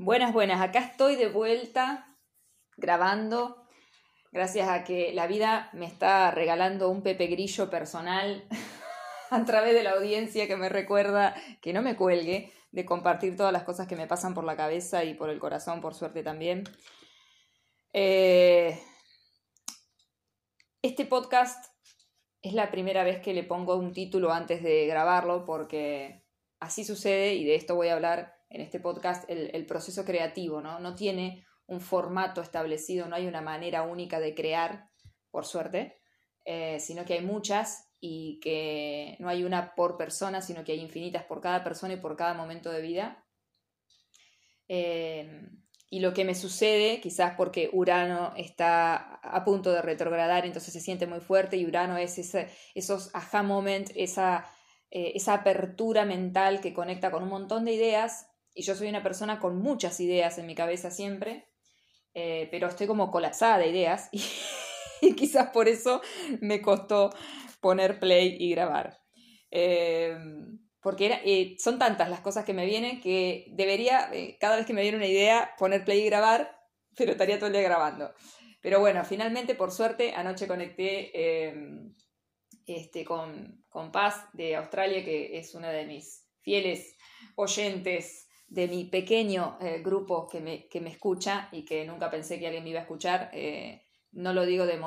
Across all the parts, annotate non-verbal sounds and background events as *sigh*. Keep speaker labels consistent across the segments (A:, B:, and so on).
A: Buenas, buenas. Acá estoy de vuelta grabando. Gracias a que la vida me está regalando un Pepe Grillo personal *laughs* a través de la audiencia que me recuerda que no me cuelgue de compartir todas las cosas que me pasan por la cabeza y por el corazón, por suerte también. Eh, este podcast es la primera vez que le pongo un título antes de grabarlo porque así sucede y de esto voy a hablar en este podcast, el, proceso creativo, ¿no? No tiene un formato establecido, no hay una manera única de crear, por suerte, eh, sino que hay muchas y que no hay una por persona, sino que hay infinitas por cada persona y por cada momento de vida. Eh, y lo que me sucede, quizás porque Urano está a punto de retrogradar, entonces se siente muy fuerte y Urano es ese, esos aha moment, esa, eh, esa apertura mental que conecta con un montón de ideas y yo soy una persona con muchas ideas en mi cabeza siempre, eh, pero estoy como colapsada de ideas *laughs* y, quizás por eso me costó poner play y grabar. Eh, porque eh, son tantas las cosas que me vienen que debería, cada vez que me viene una idea, poner play y grabar, pero estaría todo el día grabando. Pero bueno, finalmente, por suerte, anoche conecté este, con, con Paz de Australia, que es una de mis fieles oyentes de mi pequeño eh, grupo que me, que me, escucha y que nunca pensé que alguien me iba a escuchar, eh, no lo digo de,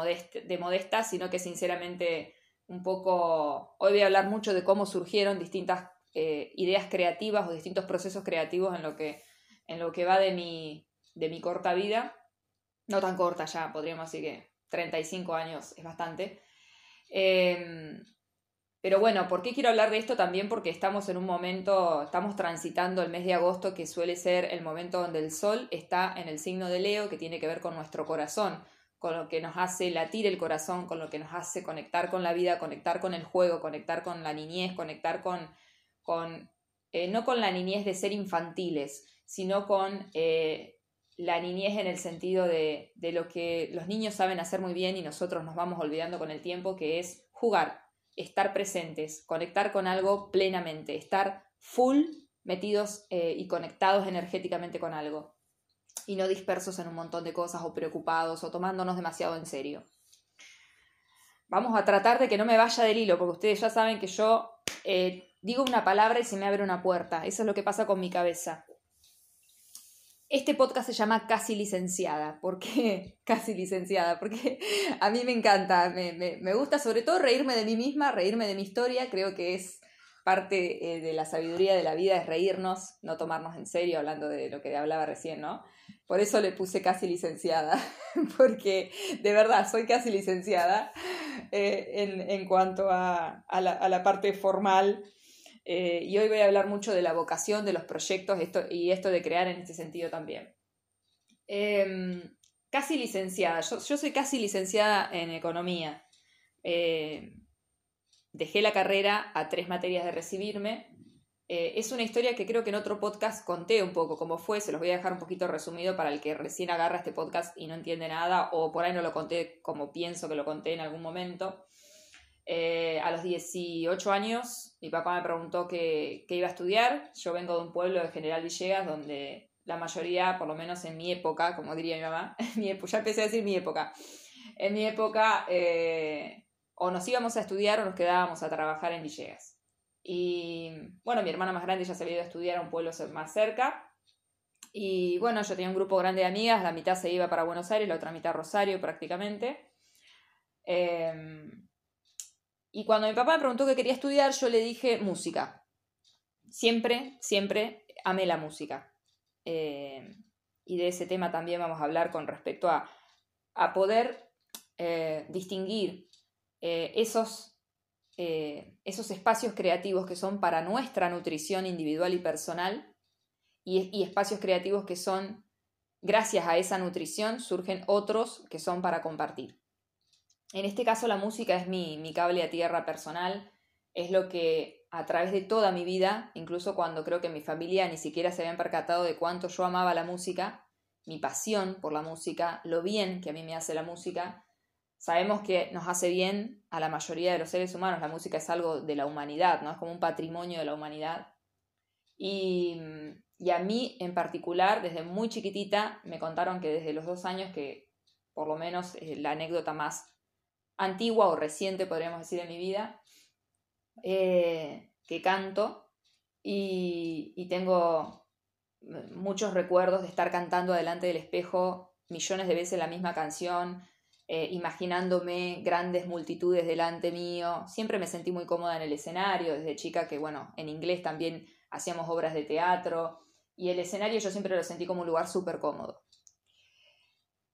A: de modesta, sino que sinceramente un poco, hoy voy a hablar mucho de cómo surgieron distintas eh, ideas creativas o distintos procesos creativos en lo que, en lo que va de mi, de mi corta vida, no tan corta ya, podríamos decir que 35 años es bastante. Em, pero bueno, ¿por qué quiero hablar de esto? También porque estamos en un momento, estamos transitando el mes de agosto, que suele ser el momento donde el sol está en el signo de Leo, que tiene que ver con nuestro corazón, con lo que nos hace latir el corazón, con lo que nos hace conectar con la vida, conectar con el juego, conectar con la niñez, conectar con, con eh, no con la niñez de ser infantiles, sino con eh, la niñez en el sentido de, de lo que los niños saben hacer muy bien y nosotros nos vamos olvidando con el tiempo, que es jugar, estar presentes, conectar con algo plenamente, estar full metidos eh, y conectados energéticamente con algo y no dispersos en un montón de cosas o preocupados o tomándonos demasiado en serio. Vamos a tratar de que no me vaya del hilo, porque ustedes ya saben que yo eh, digo una palabra y se me abre una puerta. Eso es lo que pasa con mi cabeza. Este podcast se llama Casi Licenciada. ¿Por qué *laughs* Casi Licenciada? Porque a mí me encanta, me, gusta sobre todo reírme de mí misma, reírme de mi historia. Creo que es parte eh, de la sabiduría de la vida, es reírnos, no tomarnos en serio, hablando de lo que hablaba recién, ¿no? Por eso le puse Casi Licenciada, *laughs* porque de verdad soy casi licenciada eh, en, cuanto a, la, a la parte formal eh, y hoy voy a hablar mucho de la vocación, de los proyectos esto, y esto de crear en este sentido también. Em, casi licenciada, yo, soy casi licenciada en economía. Eh, dejé la carrera a tres materias de recibirme. Eh, es una historia que creo que en otro podcast conté un poco cómo fue, se los voy a dejar un poquito resumido para el que recién agarra este podcast y no entiende nada o por ahí no lo conté como pienso que lo conté en algún momento. Eh, a los 18 años, mi papá me preguntó qué, iba a estudiar. Yo vengo de un pueblo de General Villegas donde la mayoría, por lo menos en mi época, como diría mi mamá, *laughs* ya empecé a decir mi época, en mi época eh, o nos íbamos a estudiar o nos quedábamos a trabajar en Villegas. Y bueno, mi hermana más grande ya se había ido a estudiar a un pueblo más cerca. Y bueno, yo tenía un grupo grande de amigas, la mitad se iba para Buenos Aires, la otra mitad Rosario prácticamente. Eh, y cuando mi papá me preguntó qué quería estudiar, yo le dije música. Siempre, siempre amé la música. Eh, y de ese tema también vamos a hablar con respecto a, poder eh, distinguir eh, esos, esos espacios creativos que son para nuestra nutrición individual y personal y espacios creativos que son, gracias a esa nutrición, surgen otros que son para compartir. En este caso la música es mi, cable a tierra personal, es lo que a través de toda mi vida, incluso cuando creo que mi familia ni siquiera se habían percatado de cuánto yo amaba la música, mi pasión por la música, lo bien que a mí me hace la música, sabemos que nos hace bien a la mayoría de los seres humanos, la música es algo de la humanidad, ¿no? Es como un patrimonio de la humanidad. Y, Y a mí en particular, desde muy chiquitita, me contaron que desde los dos años, que por lo menos la anécdota más antigua o reciente, podríamos decir, en mi vida, eh, que canto y, tengo muchos recuerdos de estar cantando delante del espejo millones de veces la misma canción, eh, imaginándome grandes multitudes delante mío. Siempre me sentí muy cómoda en el escenario, desde chica que, bueno, en inglés también hacíamos obras de teatro y el escenario yo siempre lo sentí como un lugar súper cómodo.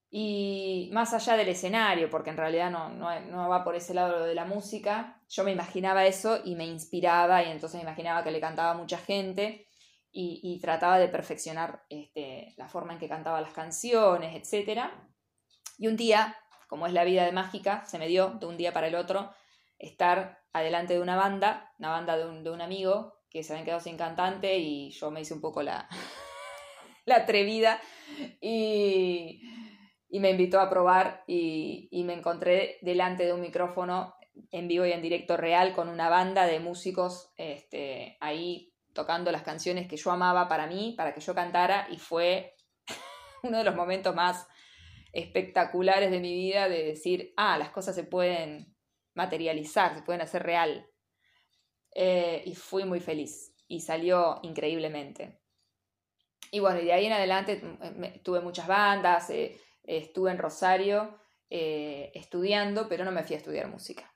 A: Y más allá del escenario, porque en realidad no, no, va por ese lado de la música, yo me imaginaba eso y me inspiraba y entonces me imaginaba que le cantaba a mucha gente y, trataba de perfeccionar este, la forma en que cantaba las canciones, etc. Y un día, como es la vida de mágica, se me dio de un día para el otro estar adelante de una banda, una banda de un, de un amigo que se habían quedado sin cantante y yo me hice un poco la, *laughs* la atrevida y, y, me invitó a probar y, y, me encontré delante de un micrófono en vivo y en directo real con una banda de músicos este, ahí tocando las canciones que yo amaba para mí, para que yo cantara y fue *laughs* uno de los momentos más espectaculares de mi vida de decir, ah, las cosas se pueden materializar, se pueden hacer real. Eh, y fui muy feliz y salió increíblemente. Y bueno, y de ahí en adelante mm, tuve muchas bandas, eh, estuve en Rosario eh, estudiando, pero no me fui a estudiar música.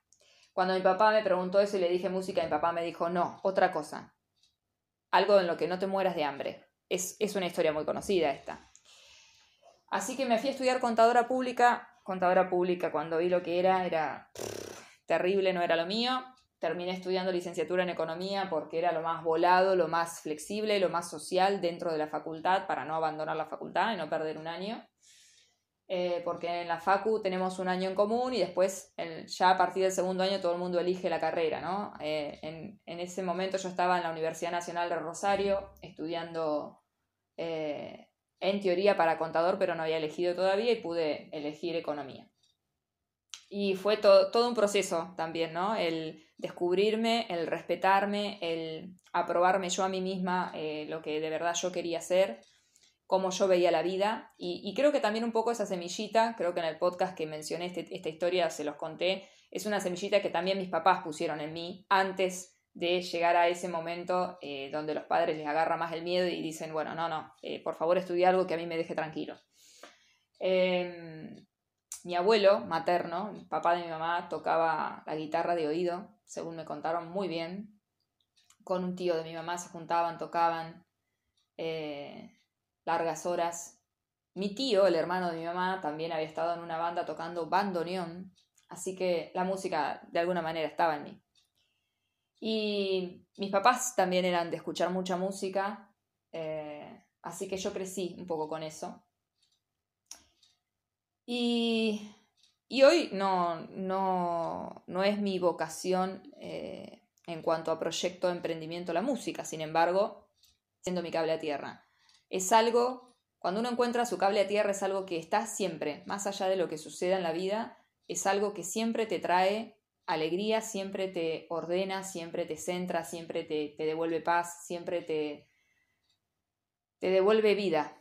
A: Cuando mi papá me preguntó eso y le dije música, mi papá me dijo, no, otra cosa, algo en lo que no te mueras de hambre. Es, es una historia muy conocida esta. Así que me fui a estudiar contadora pública. Contadora pública, cuando vi lo que era, era terrible, no era lo mío terminé estudiando licenciatura en economía porque era lo más volado, lo más flexible, lo más social dentro de la facultad para no abandonar la facultad y no perder un año. Eh, porque en la facu tenemos un año en común y después ya a partir del segundo año todo el mundo elige la carrera, ¿no? Eh, en, ese momento yo estaba en la Universidad Nacional de Rosario estudiando eh, en teoría para contador, pero no había elegido todavía y pude elegir economía. Y fue todo un proceso también, ¿no? El descubrirme, el respetarme, el aprobarme yo a mí misma lo que de verdad yo quería hacer, cómo yo veía la vida. Y, creo que también un poco esa semillita, creo que en el podcast que mencioné este, esta historia se los conté, es una semillita que también mis papás pusieron en mí antes de llegar a ese momento eh, donde los padres les agarra más el miedo y dicen, bueno, no, no, eh, por favor estudia algo que a mí me deje tranquilo. Em, mi abuelo materno, papá de mi mamá, tocaba la guitarra de oído, según me contaron muy bien. Con un tío de mi mamá se juntaban, tocaban eh, largas horas. Mi tío, el hermano de mi mamá, también había estado en una banda tocando bandoneón, así que la música de alguna manera estaba en mí. Y mis papás también eran de escuchar mucha música, eh, así que yo crecí un poco con eso. Y, hoy no, no, no, es mi vocación eh, en cuanto a proyecto de emprendimiento la música, sin embargo, siendo mi cable a tierra. Es algo, cuando uno encuentra su cable a tierra, es algo que está siempre, más allá de lo que suceda en la vida, es algo que siempre te trae alegría, siempre te ordena, siempre te centra, siempre te, te devuelve paz, siempre te, te devuelve vida.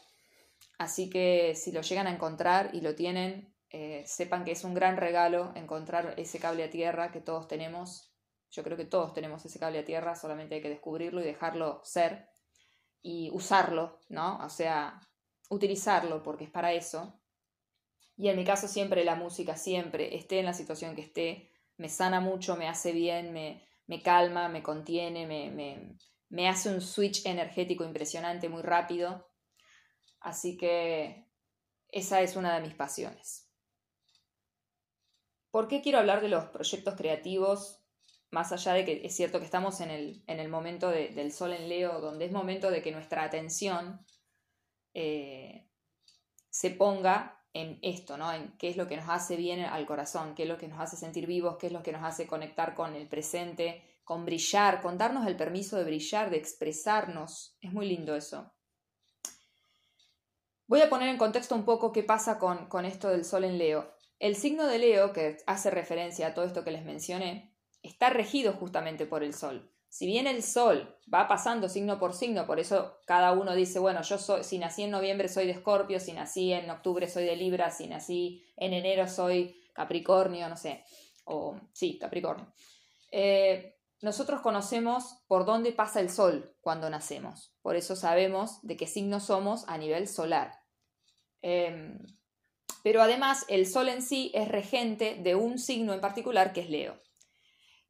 A: Así que si lo llegan a encontrar y lo tienen, eh, sepan que es un gran regalo encontrar ese cable a tierra que todos tenemos. Yo creo que todos tenemos ese cable a tierra, solamente hay que descubrirlo y dejarlo ser y usarlo, ¿no? O sea, utilizarlo porque es para eso. Y en mi caso siempre la música, siempre, esté en la situación que esté, me sana mucho, me hace bien, me, me calma, me contiene, me, me, me hace un switch energético impresionante, muy rápido Así que esa es una de mis pasiones. ¿Por qué quiero hablar de los proyectos creativos? Más allá de que es cierto que estamos en el, momento del sol en Leo, donde es momento de que nuestra atención eh, se ponga en esto, ¿no? En qué es lo que nos hace bien al corazón, qué es lo que nos hace sentir vivos, qué es lo que nos hace conectar con el presente, con brillar, con darnos el permiso de brillar, de expresarnos. Es muy lindo eso. Voy a poner en contexto un poco qué pasa con, esto del Sol en Leo. El signo de Leo, que hace referencia a todo esto que les mencioné, está regido justamente por el Sol. si bien el Sol va pasando signo por signo, por eso cada uno dice, bueno, yo soy, si nací en noviembre soy de Escorpio, si nací en octubre soy de Libra, si nací en enero soy Capricornio, no sé, o sí, Capricornio. Eh, nosotros conocemos por dónde pasa el Sol cuando nacemos, por eso sabemos de qué signo somos a nivel solar. Em, pero además el Sol en sí es regente de un signo en particular que es Leo.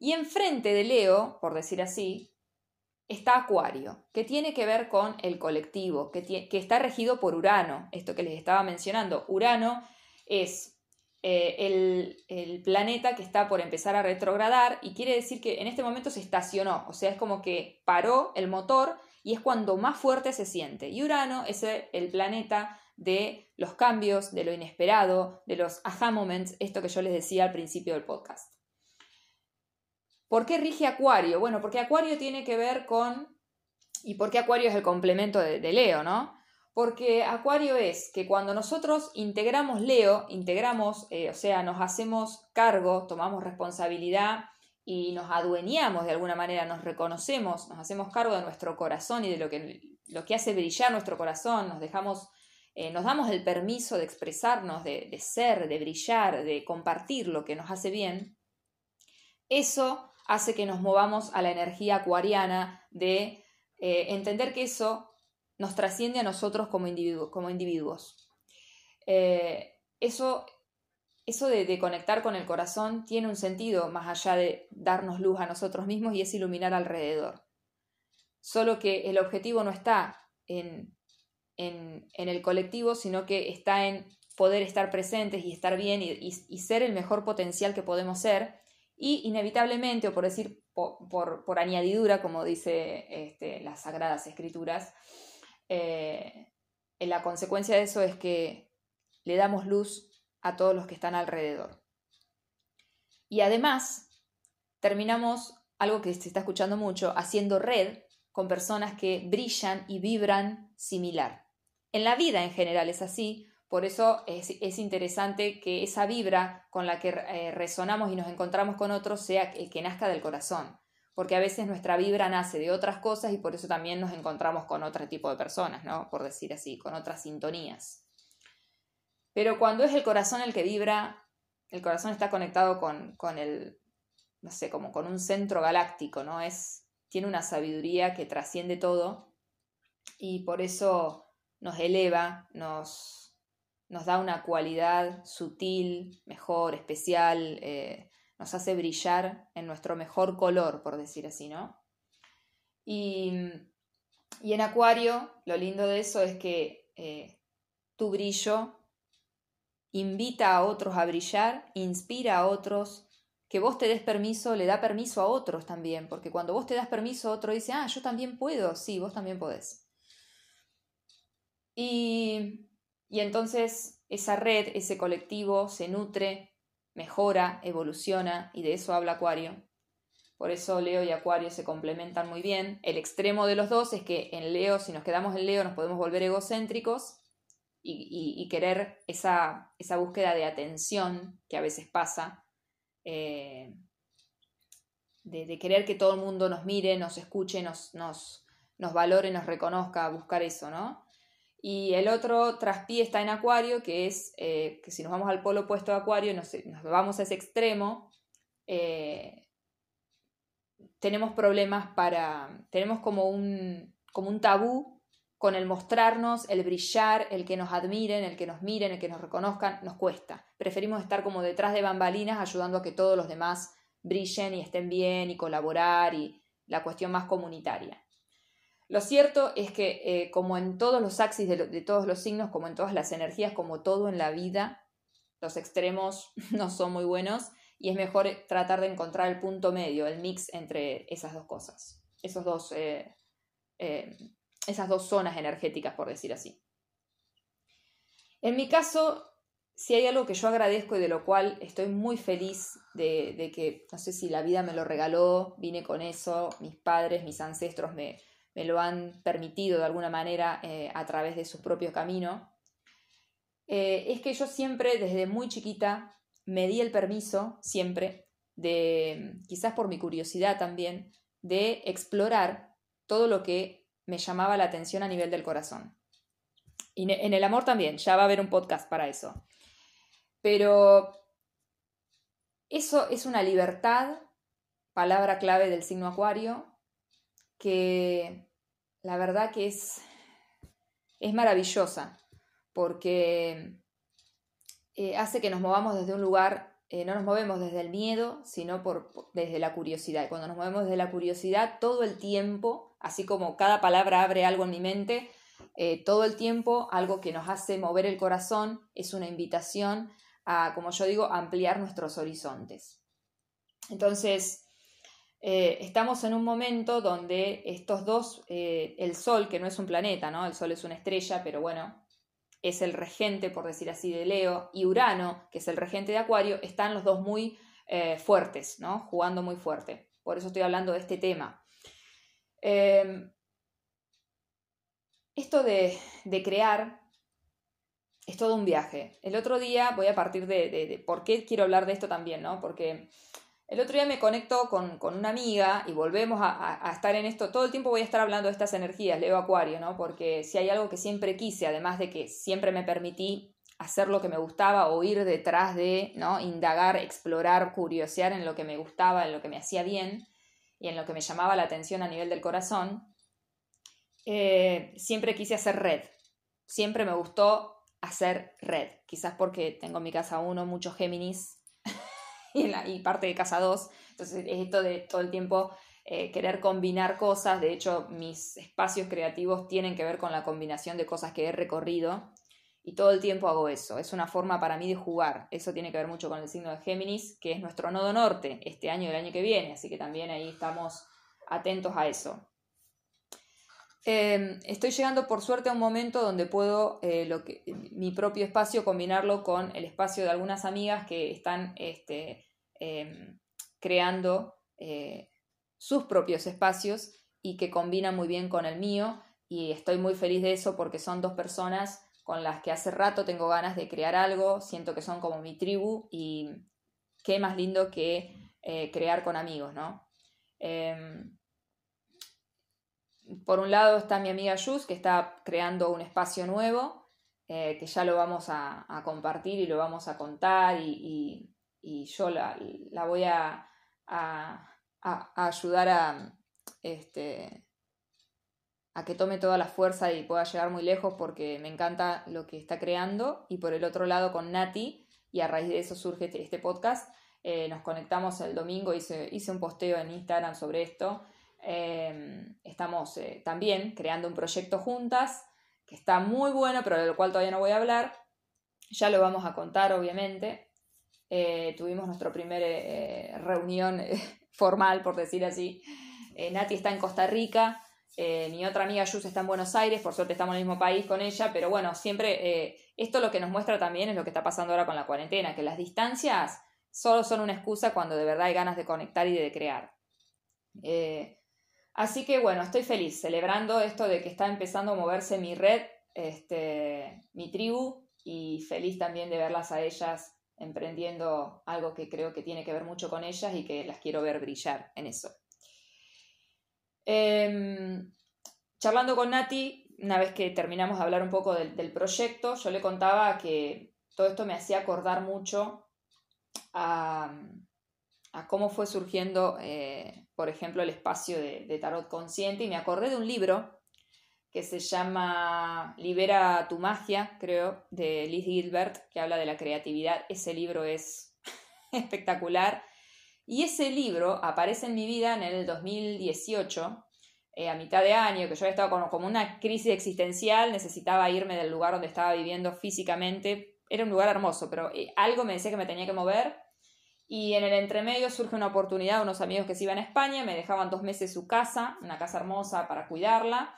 A: Y enfrente de Leo, por decir así, está Acuario, que tiene que ver con el colectivo, que, está regido por Urano, esto que les estaba mencionando. Urano es eh, el, el, planeta que está por empezar a retrogradar y quiere decir que en este momento se estacionó, o sea, es como que paró el motor y es cuando más fuerte se siente. Y Urano es el planeta de los cambios, de lo inesperado, de los aha moments, esto que yo les decía al principio del podcast. ¿Por qué rige Acuario? Bueno, porque Acuario tiene que ver con... ¿Y por qué Acuario es el complemento de, Leo, no? Porque Acuario es que cuando nosotros integramos Leo, integramos, eh, o sea, nos hacemos cargo, tomamos responsabilidad y nos adueñamos de alguna manera, nos reconocemos, nos hacemos cargo de nuestro corazón y de lo que, lo que hace brillar nuestro corazón, nos dejamos, eh, nos damos el permiso de expresarnos, de ser, de brillar, de compartir lo que nos hace bien, eso hace que nos movamos a la energía acuariana de eh, entender que eso nos trasciende a nosotros como, como individuos. Eh, eso eso de, conectar con el corazón tiene un sentido más allá de darnos luz a nosotros mismos y es iluminar alrededor. Solo que el objetivo no está en, en, el colectivo, sino que está en poder estar presentes y estar bien y ser el mejor potencial que podemos ser y inevitablemente, o por decir por, añadidura, como dice este, las Sagradas Escrituras, eh, la consecuencia de eso es que le damos luz a todos los que están alrededor. Y además, terminamos algo que se está escuchando mucho, haciendo red con personas que brillan y vibran similar. En la vida en general es así, por eso es, interesante que esa vibra con la que eh, resonamos y nos encontramos con otros sea el que nazca del corazón. Porque a veces nuestra vibra nace de otras cosas y por eso también nos encontramos con otro tipo de personas, ¿no? Por decir así, con otras sintonías. Pero cuando es el corazón el que vibra, el corazón está conectado con, con el, no sé, como con un centro galáctico, ¿no? Es, tiene una sabiduría que trasciende todo y por eso nos eleva, nos, nos da una cualidad sutil, mejor, especial, eh, nos hace brillar en nuestro mejor color, por decir así, ¿no? Y, en Acuario, lo lindo de eso es que eh, tu brillo invita a otros a brillar, inspira a otros, que vos te des permiso, le da permiso a otros también, porque cuando vos te das permiso, otro dice, ah, yo también puedo, sí, vos también podés. Y y entonces esa red, ese colectivo se nutre, mejora, evoluciona y de eso habla Acuario. Por eso Leo y Acuario se complementan muy bien. El extremo de los dos es que en Leo, si nos quedamos en Leo, nos podemos volver egocéntricos y, querer esa, esa, búsqueda de atención que a veces pasa, eh, de, querer que todo el mundo nos mire, nos escuche, nos, nos, nos valore, nos reconozca, buscar eso, ¿no? Y el otro traspié está en Acuario, que es eh, que si nos vamos al polo opuesto de Acuario, nos, nos vamos a ese extremo, eh, tenemos problemas para, tenemos como un, como un tabú con el mostrarnos, el brillar, el que nos admiren, el que nos miren, el que nos reconozcan, nos cuesta. Preferimos estar como detrás de bambalinas ayudando a que todos los demás brillen y estén bien y colaborar y la cuestión más comunitaria. Lo cierto es que, eh, como en todos los axis de, todos los signos, como en todas las energías, como todo en la vida, los extremos *laughs* no son muy buenos y es mejor tratar de encontrar el punto medio, el mix entre esas dos cosas, esos dos, eh, eh, esas dos zonas energéticas, por decir así. En mi caso, si hay algo que yo agradezco y de lo cual estoy muy feliz de, de que, no sé si la vida me lo regaló, vine con eso, mis padres, mis ancestros me, me lo han permitido de alguna manera eh, a través de su propio camino, eh, es que yo siempre, desde muy chiquita, me di el permiso, siempre, de, quizás por mi curiosidad también, de explorar todo lo que me llamaba la atención a nivel del corazón. Y en el amor también, ya va a haber un podcast para eso. Pero eso es una libertad, palabra clave del signo acuario, que la verdad que es, es maravillosa, porque eh, hace que nos movamos desde un lugar, eh, no nos movemos desde el miedo, sino por, desde la curiosidad. Y cuando nos movemos desde la curiosidad, todo el tiempo, así como cada palabra abre algo en mi mente, eh, todo el tiempo algo que nos hace mover el corazón es una invitación a, como yo digo, ampliar nuestros horizontes. Entonces, estamos en un momento donde estos dos, el Sol, que no es un planeta, ¿no? El Sol es una estrella, pero bueno, es el regente, por decir así, de Leo, y Urano, que es el regente de Acuario, están los dos muy eh, fuertes, ¿no? Jugando muy fuerte. Por eso estoy hablando de este tema. Em, esto de, crear es todo un viaje. El otro día voy a partir de, de, por qué quiero hablar de esto también, ¿no? Porque el otro día me conecto con, una amiga y volvemos a, estar en esto. Todo el tiempo voy a estar hablando de estas energías, Leo Acuario, ¿no? Porque si hay algo que siempre quise, además de que siempre me permití hacer lo que me gustaba o ir detrás de, ¿no? Indagar, explorar, curiosear en lo que me gustaba, en lo que me hacía bien y en lo que me llamaba la atención a nivel del corazón, eh, siempre quise hacer red. Siempre me gustó hacer red. Quizás porque tengo en mi casa uno, muchos Géminis, *laughs* y, parte de casa 2. Entonces, es esto de todo el tiempo eh, querer combinar cosas. De hecho, mis espacios creativos tienen que ver con la combinación de cosas que he recorrido. Y todo el tiempo hago eso. Es una forma para mí de jugar. Eso tiene que ver mucho con el signo de Géminis, que es nuestro nodo norte este año y el año que viene. Así que también ahí estamos atentos a eso. Em, estoy llegando por suerte a un momento donde puedo eh, lo que, mi propio espacio combinarlo con el espacio de algunas amigas que están este, em, creando eh, sus propios espacios y que combinan muy bien con el mío y estoy muy feliz de eso porque son dos personas con las que hace rato tengo ganas de crear algo, siento que son como mi tribu y qué más lindo que eh, crear con amigos, ¿no? Por un lado está mi amiga Yus, que está creando un espacio nuevo, eh, que ya lo vamos a, compartir y lo vamos a contar y, yo la, voy a, ayudar a, este, a que tome toda la fuerza y pueda llegar muy lejos porque me encanta lo que está creando. Y por el otro lado con Nati, y a raíz de eso surge este, este podcast, eh, nos conectamos el domingo, hice, hice un posteo en Instagram sobre esto Em, estamos eh, también creando un proyecto juntas que está muy bueno, pero del cual todavía no voy a hablar. Ya lo vamos a contar, obviamente. Eh, tuvimos nuestra primera eh, reunión *laughs* formal, por decir así. Nati está en Costa Rica, mi otra amiga Yus está en Buenos Aires, por suerte estamos en el mismo país con ella, pero bueno, siempre esto lo que nos muestra también es lo que está pasando ahora con la cuarentena, que las distancias solo son una excusa cuando de verdad hay ganas de conectar y de crear. Así que bueno, estoy feliz celebrando esto de que está empezando a moverse mi red, este, mi tribu, y feliz también de verlas a ellas emprendiendo algo que creo que tiene que ver mucho con ellas y que las quiero ver brillar en eso. Em, charlando con Nati, una vez que terminamos de hablar un poco del, proyecto, yo le contaba que todo esto me hacía acordar mucho a, cómo fue surgiendo eh, por ejemplo, el espacio de, tarot consciente y me acordé de un libro que se llama Libera tu magia, creo, de Liz Gilbert, que habla de la creatividad. Ese libro es *laughs* espectacular. Y ese libro aparece en mi vida en el 2018, eh, a mitad de año, que yo había estado como, como una crisis existencial, necesitaba irme del lugar donde estaba viviendo físicamente. Era un lugar hermoso, pero eh, algo me decía que me tenía que mover y en el entremedio surge una oportunidad, unos amigos que se iban a España, me dejaban dos meses su casa, una casa hermosa para cuidarla.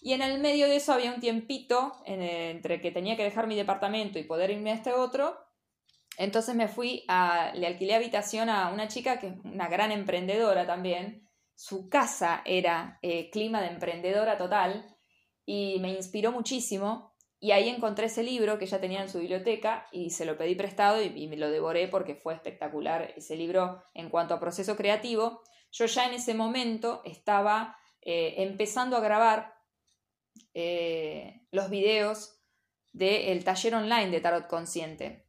A: Y en el medio de eso había un tiempito entre que tenía que dejar mi departamento y poder irme a este otro. Entonces me fui a, le alquilé habitación a una chica que es una gran emprendedora también. Su casa era eh, clima de emprendedora total y me inspiró muchísimo y ahí encontré ese libro que ya tenía en su biblioteca y se lo pedí prestado y, me lo devoré porque fue espectacular ese libro en cuanto a proceso creativo. yo ya en ese momento estaba eh, empezando a grabar eh, los videos del taller online de Tarot Consciente,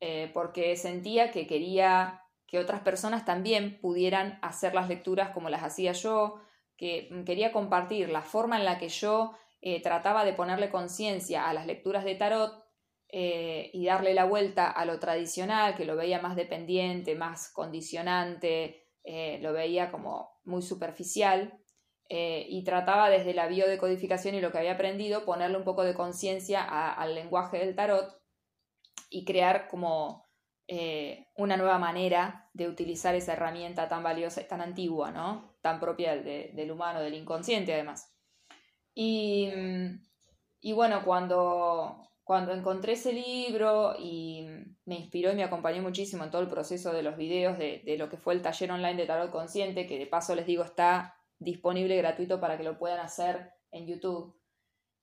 A: eh, porque sentía que quería que otras personas también pudieran hacer las lecturas como las hacía yo, que quería compartir la forma en la que yo trataba de ponerle conciencia a las lecturas de tarot y darle la vuelta a lo tradicional, que lo veía más dependiente, más condicionante, lo veía como muy superficial. Eh, y trataba desde la biodecodificación y lo que había aprendido ponerle un poco de conciencia al lenguaje del tarot y crear como eh, una nueva manera de utilizar esa herramienta tan valiosa y tan antigua, ¿no? Tan propia del humano, del inconsciente además. Y, y bueno, cuando, cuando encontré ese libro y me inspiró y me acompañó muchísimo en todo el proceso de los videos de, de, lo que fue el taller online de tarot consciente, que de paso les digo está disponible gratuito para que lo puedan hacer en YouTube.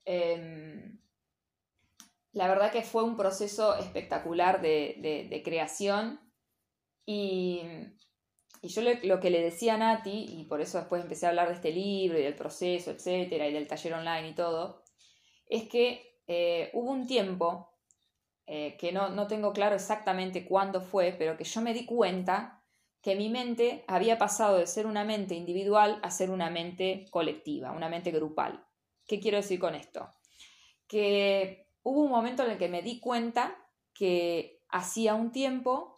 A: Em, la verdad que fue un proceso espectacular de, creación y, yo lo que le decía a Nati, y por eso después empecé a hablar de este libro y del proceso, etcétera, y del taller online y todo, es que eh, hubo un tiempo eh, que no, no tengo claro exactamente cuándo fue, pero que yo me di cuenta que mi mente había pasado de ser una mente individual a ser una mente colectiva, una mente grupal. ¿Qué quiero decir con esto? Que hubo un momento en el que me di cuenta que hacía un tiempo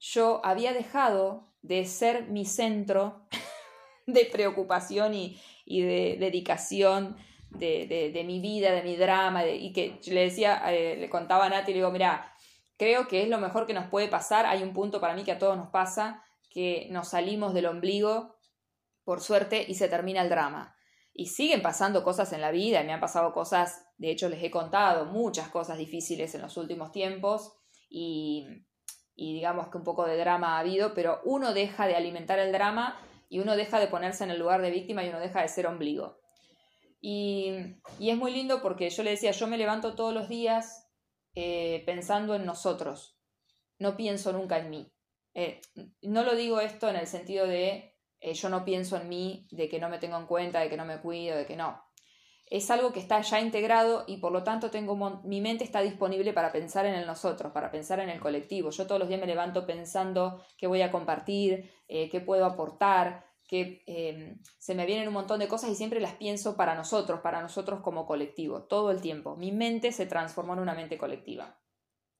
A: yo había dejado de ser mi centro *laughs* de preocupación y, de dedicación de, mi vida, de mi drama, y que le decía, eh, le contaba a Nati, le digo, mira, creo que es lo mejor que nos puede pasar, hay un punto para mí que a todos nos pasa, que nos salimos del ombligo, por suerte, y se termina el drama. Y siguen pasando cosas en la vida, y me han pasado cosas, de hecho les he contado muchas cosas difíciles en los últimos tiempos, y, digamos que un poco de drama ha habido, pero uno deja de alimentar el drama y uno deja de ponerse en el lugar de víctima y uno deja de ser ombligo. Y, es muy lindo porque yo le decía, yo me levanto todos los días eh, pensando en nosotros, no pienso nunca en mí. Eh, no lo digo esto en el sentido de eh, yo no pienso en mí, de que no me tengo en cuenta, de que no me cuido, de que no. Es algo que está ya integrado y por lo tanto tengo mi mente está disponible para pensar en el nosotros, para pensar en el colectivo. Yo todos los días me levanto pensando qué voy a compartir, eh, qué puedo aportar, que em, se me vienen un montón de cosas y siempre las pienso para nosotros, para nosotros como colectivo, todo el tiempo. Mi mente se transformó en una mente colectiva.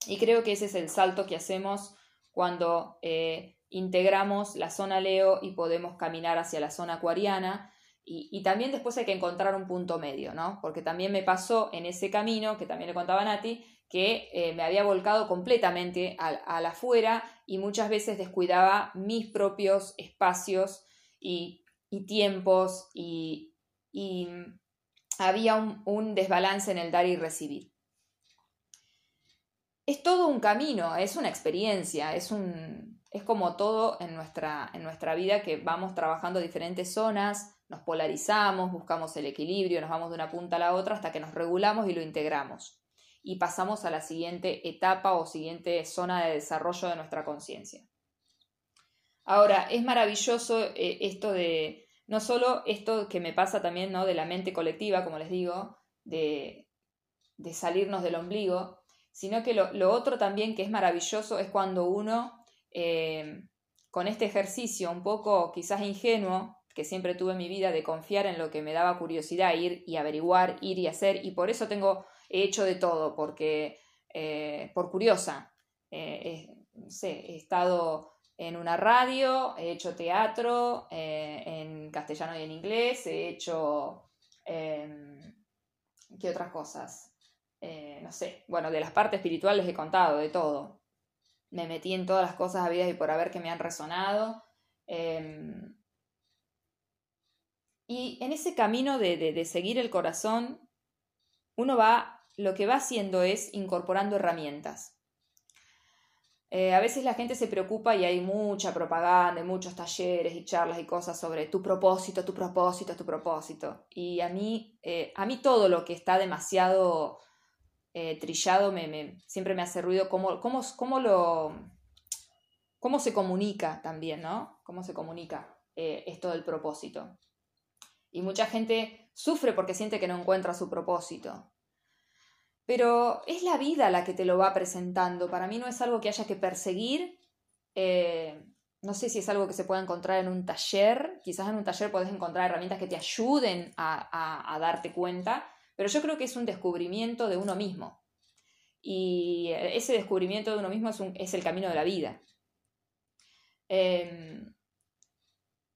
A: Y creo que ese es el salto que hacemos cuando eh, integramos la zona Leo y podemos caminar hacia la zona acuariana. Y, también después hay que encontrar un punto medio, ¿no? Porque también me pasó en ese camino, que también le contaba a Nati, que eh, me había volcado completamente al, afuera y muchas veces descuidaba mis propios espacios y, tiempos y, había un desbalance en el dar y recibir es todo un camino, es una experiencia, es un es como todo en nuestra, en nuestra vida que vamos trabajando diferentes zonas, nos polarizamos, buscamos el equilibrio, nos vamos de una punta a la otra hasta que nos regulamos y lo integramos. Y pasamos a la siguiente etapa o siguiente zona de desarrollo de nuestra conciencia. Ahora, es maravilloso eh, esto de, no solo esto que me pasa también, ¿no? De la mente colectiva, como les digo, de, de salirnos del ombligo, sino que lo, otro también que es maravilloso es cuando uno, eh, con este ejercicio un poco quizás ingenuo, que siempre tuve en mi vida de confiar en lo que me daba curiosidad, ir y averiguar, ir y hacer, y por eso tengo, he hecho de todo, porque eh, por curiosa, eh, he estado en una radio, he hecho teatro en castellano y en inglés, he hecho, ¿qué otras cosas? Eh, no sé, bueno, de las partes espirituales he contado, de todo. Me metí en todas las cosas habidas y por haber que me han resonado. Em, y en ese camino de, seguir el corazón, uno va, lo que va haciendo es incorporando herramientas. Eh, a veces la gente se preocupa y hay mucha propaganda, muchos talleres y charlas y cosas sobre tu propósito, tu propósito, tu propósito. Y a mí, eh, a mí todo lo que está demasiado eh, trillado me, siempre me hace ruido cómo, cómo, cómo, lo, cómo se comunica también, ¿no? Cómo se comunica. esto del propósito. Y mucha gente sufre porque siente que no encuentra su propósito. Pero es la vida la que te lo va presentando. Para mí no es algo que haya que perseguir. Eh, no sé si es algo que se pueda encontrar en un taller. Quizás en un taller puedes encontrar herramientas que te ayuden a, darte cuenta. Pero yo creo que es un descubrimiento de uno mismo. Y ese descubrimiento de uno mismo es, el camino de la vida. Em,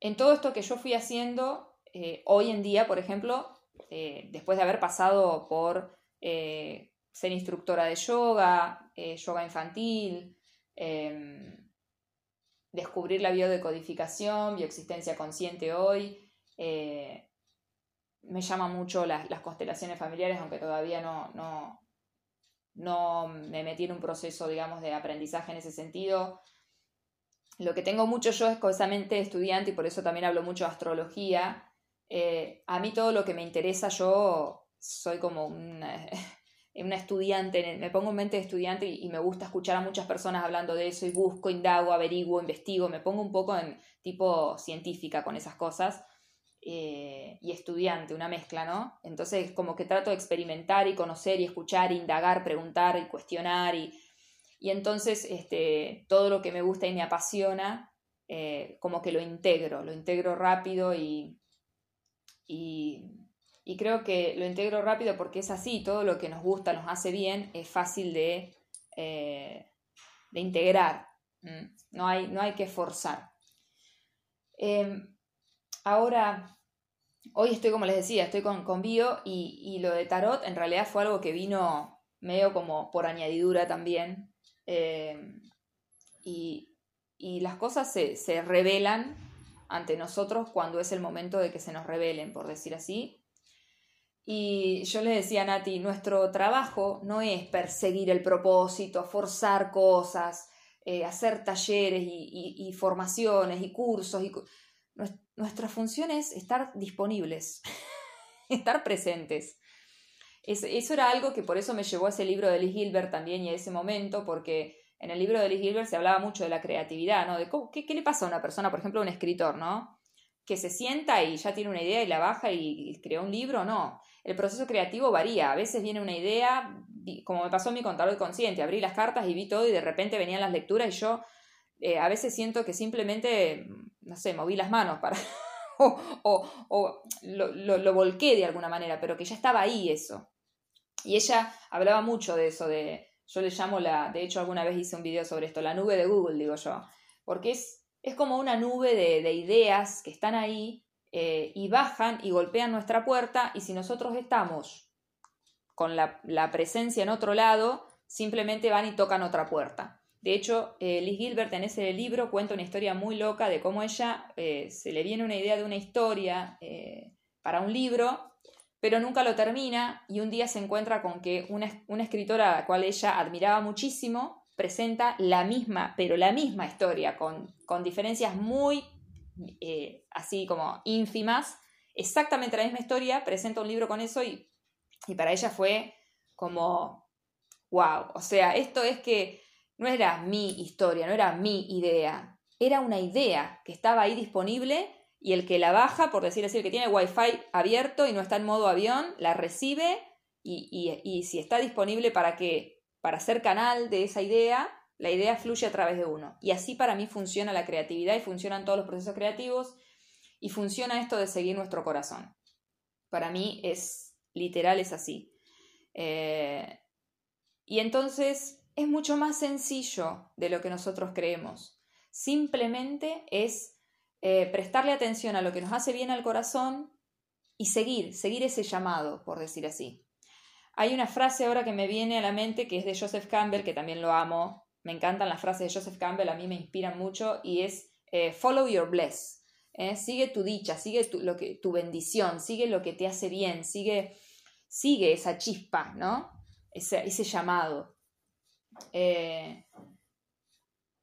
A: en todo esto que yo fui haciendo, eh, hoy en día, por ejemplo, eh, después de haber pasado por eh, ser instructora de yoga, yoga infantil, em, descubrir la biodecodificación, bioexistencia consciente hoy, me llama mucho las, constelaciones familiares, aunque todavía no, no, no me metí en un proceso, digamos, de aprendizaje en ese sentido. Lo que tengo mucho yo es cosamente estudiante y por eso también hablo mucho de astrología. Eh, a mí todo lo que me interesa, yo soy como una, *laughs* estudiante, me pongo en mente de estudiante y, me gusta escuchar a muchas personas hablando de eso y busco, indago, averiguo, investigo, me pongo un poco en tipo científica con esas cosas. Eh, y estudiante, una mezcla, ¿no? Entonces como que trato de experimentar y conocer y escuchar, indagar, preguntar y cuestionar y, y entonces este, todo lo que me gusta y me apasiona, eh, como que lo integro, lo integro rápido y, y, creo que lo integro rápido porque es así, todo lo que nos gusta, nos hace bien, es fácil de, eh, de integrar, no hay, no hay que forzar. Em, ahora, hoy estoy, como les decía, estoy con, con bio y, y, lo de tarot en realidad fue algo que vino medio como por añadidura también. Eh, y, las cosas se, se, revelan ante nosotros cuando es el momento de que se nos revelen, por decir así. Y yo le decía a Nati, nuestro trabajo no es perseguir el propósito, forzar cosas, eh, hacer talleres y, formaciones y cursos. Y, nuestra función es estar disponibles, *laughs* estar presentes eso era algo que por eso me llevó a ese libro de Liz Gilbert también y a ese momento, porque en el libro de Liz Gilbert se hablaba mucho de la creatividad, ¿no? De qué, le pasa a una persona, por ejemplo, a un escritor, ¿no? Que se sienta y ya tiene una idea y la baja y, crea un libro, no. El proceso creativo varía. A veces viene una idea, como me pasó a mí con Tarot Consciente, abrí las cartas y vi todo y de repente venían las lecturas y yo eh, a veces siento que simplemente, no sé, moví las manos para... *laughs* o, lo, lo volqué de alguna manera, pero que ya estaba ahí eso. Y ella hablaba mucho de eso, de, yo le llamo la, de hecho alguna vez hice un video sobre esto, la nube de Google, digo yo, porque es, es como una nube de, ideas que están ahí eh, y bajan y golpean nuestra puerta y si nosotros estamos con la, presencia en otro lado, simplemente van y tocan otra puerta. De hecho, eh, Liz Gilbert en ese libro cuenta una historia muy loca de cómo ella eh, se le viene una idea de una historia para un libro pero nunca lo termina y un día se encuentra con que una, escritora a la cual ella admiraba muchísimo presenta la misma, pero la misma historia, con, con diferencias muy eh, así como ínfimas, exactamente la misma historia, presenta un libro con eso y, y para ella fue como, wow, o sea, esto es que no era mi historia, no era mi idea, era una idea que estaba ahí disponible y el que la baja, por decir así, el que tiene Wi-Fi abierto y no está en modo avión, la recibe y, si está disponible para que para ser canal de esa idea, la idea fluye a través de uno. Y así para mí funciona la creatividad y funcionan todos los procesos creativos y funciona esto de seguir nuestro corazón. Para mí es literal, es así. Eh, y entonces es mucho más sencillo de lo que nosotros creemos. Simplemente es eh, prestarle atención a lo que nos hace bien al corazón y seguir, seguir ese llamado, por decir así. Hay una frase ahora que me viene a la mente que es de Joseph Campbell, que también lo amo. Me encantan las frases de Joseph Campbell, a mí me inspiran mucho, y es eh, follow your bless. ¿eh? sigue tu dicha, sigue tu, lo que, tu bendición, sigue lo que te hace bien, sigue, sigue esa chispa, ¿no? Ese, ese llamado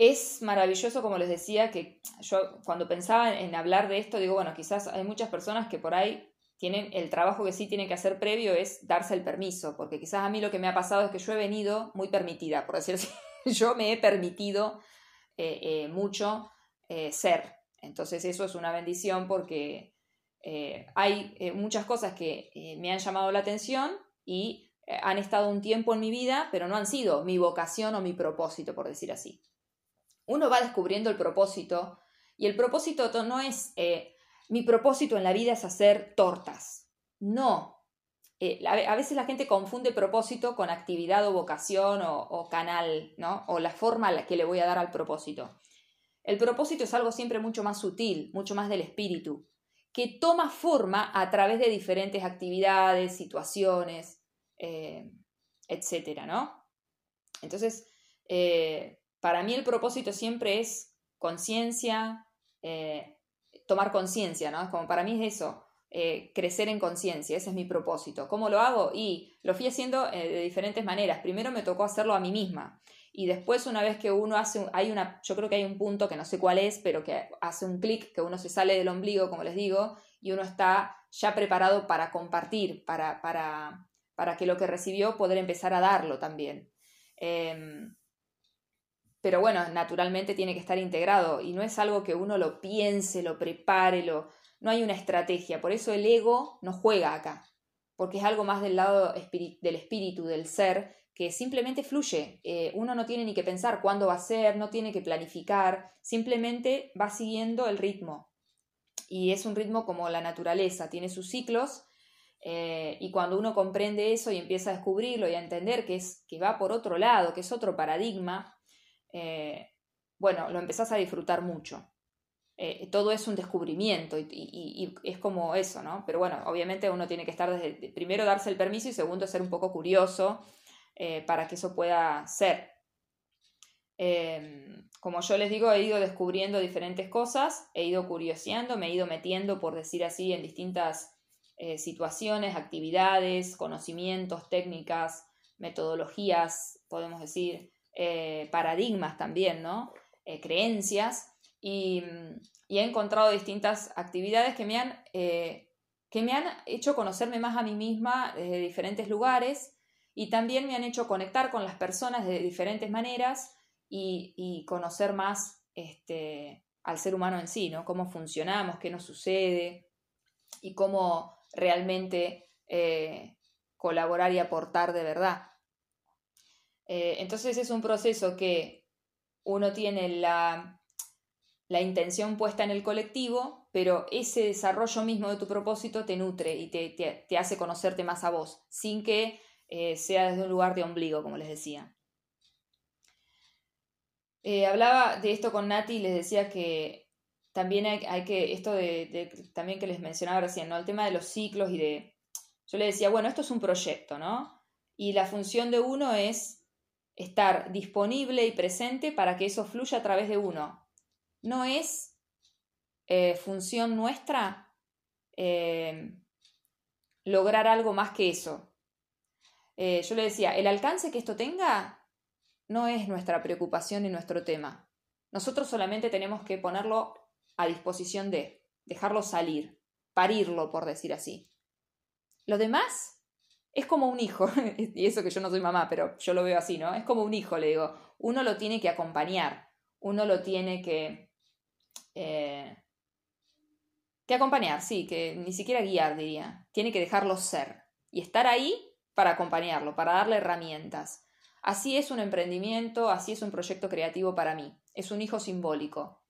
A: es maravilloso, como les decía, que yo cuando pensaba en hablar de esto, digo, bueno, quizás hay muchas personas que por ahí tienen el trabajo que sí tienen que hacer previo es darse el permiso, porque quizás a mí lo que me ha pasado es que yo he venido muy permitida, por decir así, *laughs* yo me he permitido eh, eh, mucho eh, ser. Entonces eso es una bendición porque hay muchas cosas que me han llamado la atención y han estado un tiempo en mi vida, pero no han sido mi vocación o mi propósito, por decir así. Uno va descubriendo el propósito y el propósito no es mi propósito en la vida es hacer tortas. No. a veces la gente confunde propósito con actividad o vocación o, canal, ¿no? O la forma que le voy a dar al propósito. El propósito es algo siempre mucho más sutil, mucho más del espíritu, que toma forma a través de diferentes actividades, situaciones, eh, etcétera, ¿no? Entonces, eh, para mí el propósito siempre es conciencia, eh, tomar conciencia, ¿no? Como para mí es eso, crecer en conciencia, ese es mi propósito. ¿Cómo lo hago? Y lo fui haciendo de diferentes maneras. Primero me tocó hacerlo a mí misma. Y después, una vez que uno hace, hay una, yo creo que hay un punto que no sé cuál es, pero que hace un clic, que uno se sale del ombligo, como les digo, y uno está ya preparado para compartir, para, para, para que lo que recibió poder empezar a darlo también. Em, pero bueno, naturalmente tiene que estar integrado y no es algo que uno lo piense, lo prepare, lo, no hay una estrategia. Por eso el ego no juega acá, porque es algo más del lado del espíritu, del ser, que simplemente fluye. Eh, uno no tiene ni que pensar cuándo va a ser, no tiene que planificar, simplemente va siguiendo el ritmo. Y es un ritmo como la naturaleza, tiene sus ciclos. Eh, y cuando uno comprende eso y empieza a descubrirlo y a entender que, es, que va por otro lado, que es otro paradigma, eh, bueno, lo empezás a disfrutar mucho. todo es un descubrimiento y, es como eso, ¿no? Pero bueno, obviamente uno tiene que estar desde, primero darse el permiso y segundo ser un poco curioso eh, para que eso pueda ser. Em, como yo les digo, he ido descubriendo diferentes cosas, he ido curioseando, me he ido metiendo, por decir así, en distintas eh, situaciones, actividades, conocimientos, técnicas, metodologías, podemos decir, eh, paradigmas también, ¿no? creencias, y, y, he encontrado distintas actividades que me, han, que me han hecho conocerme más a mí misma desde diferentes lugares y también me han hecho conectar con las personas de diferentes maneras y, conocer más este, al ser humano en sí, ¿no? Cómo funcionamos, qué nos sucede y cómo realmente eh, colaborar y aportar de verdad. Eh, entonces es un proceso que uno tiene la, la intención puesta en el colectivo, pero ese desarrollo mismo de tu propósito te nutre y te, te hace conocerte más a vos, sin que eh, sea desde un lugar de ombligo, como les decía. Eh, hablaba de esto con Nati y les decía que también hay, que, esto de, también que les mencionaba recién, ¿no? El tema de los ciclos y de, yo le decía, bueno, esto es un proyecto, ¿no? Y la función de uno es estar disponible y presente para que eso fluya a través de uno. No es eh, función nuestra lograr algo más que eso. Eh, yo le decía, el alcance que esto tenga no es nuestra preocupación ni nuestro tema. Nosotros solamente tenemos que ponerlo a disposición de, dejarlo salir, parirlo, por decir así. Lo demás es como un hijo, *laughs* y eso que yo no soy mamá, pero yo lo veo así, ¿no? Es como un hijo, le digo. Uno lo tiene que acompañar, uno lo tiene que... Eh, que acompañar, sí, que ni siquiera guiar, diría. Tiene que dejarlo ser. Y estar ahí para acompañarlo, para darle herramientas. Así es un emprendimiento, así es un proyecto creativo para mí. Es un hijo simbólico.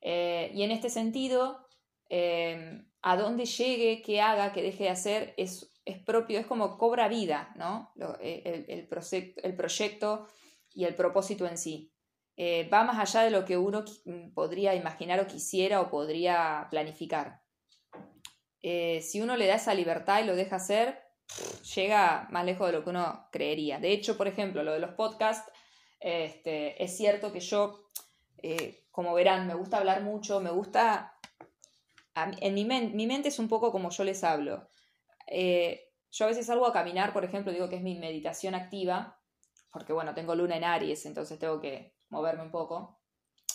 A: Eh, y en este sentido, eh, a dónde llegue, qué haga, qué deje de hacer, es, es propio, es como cobra vida, ¿no? Eh, el, el, proyecto y el propósito en sí. va más allá de lo que uno podría imaginar o quisiera o podría planificar. si uno le da esa libertad y lo deja hacer, llega más lejos de lo que uno creería. De hecho, por ejemplo, lo de los podcasts, este, es cierto que yo, eh, como verán, me gusta hablar mucho, me gusta... En mi, mi mente es un poco como yo les hablo. Eh, yo a veces salgo a caminar, por ejemplo, digo que es mi meditación activa, porque bueno, tengo luna en Aries, entonces tengo que moverme un poco.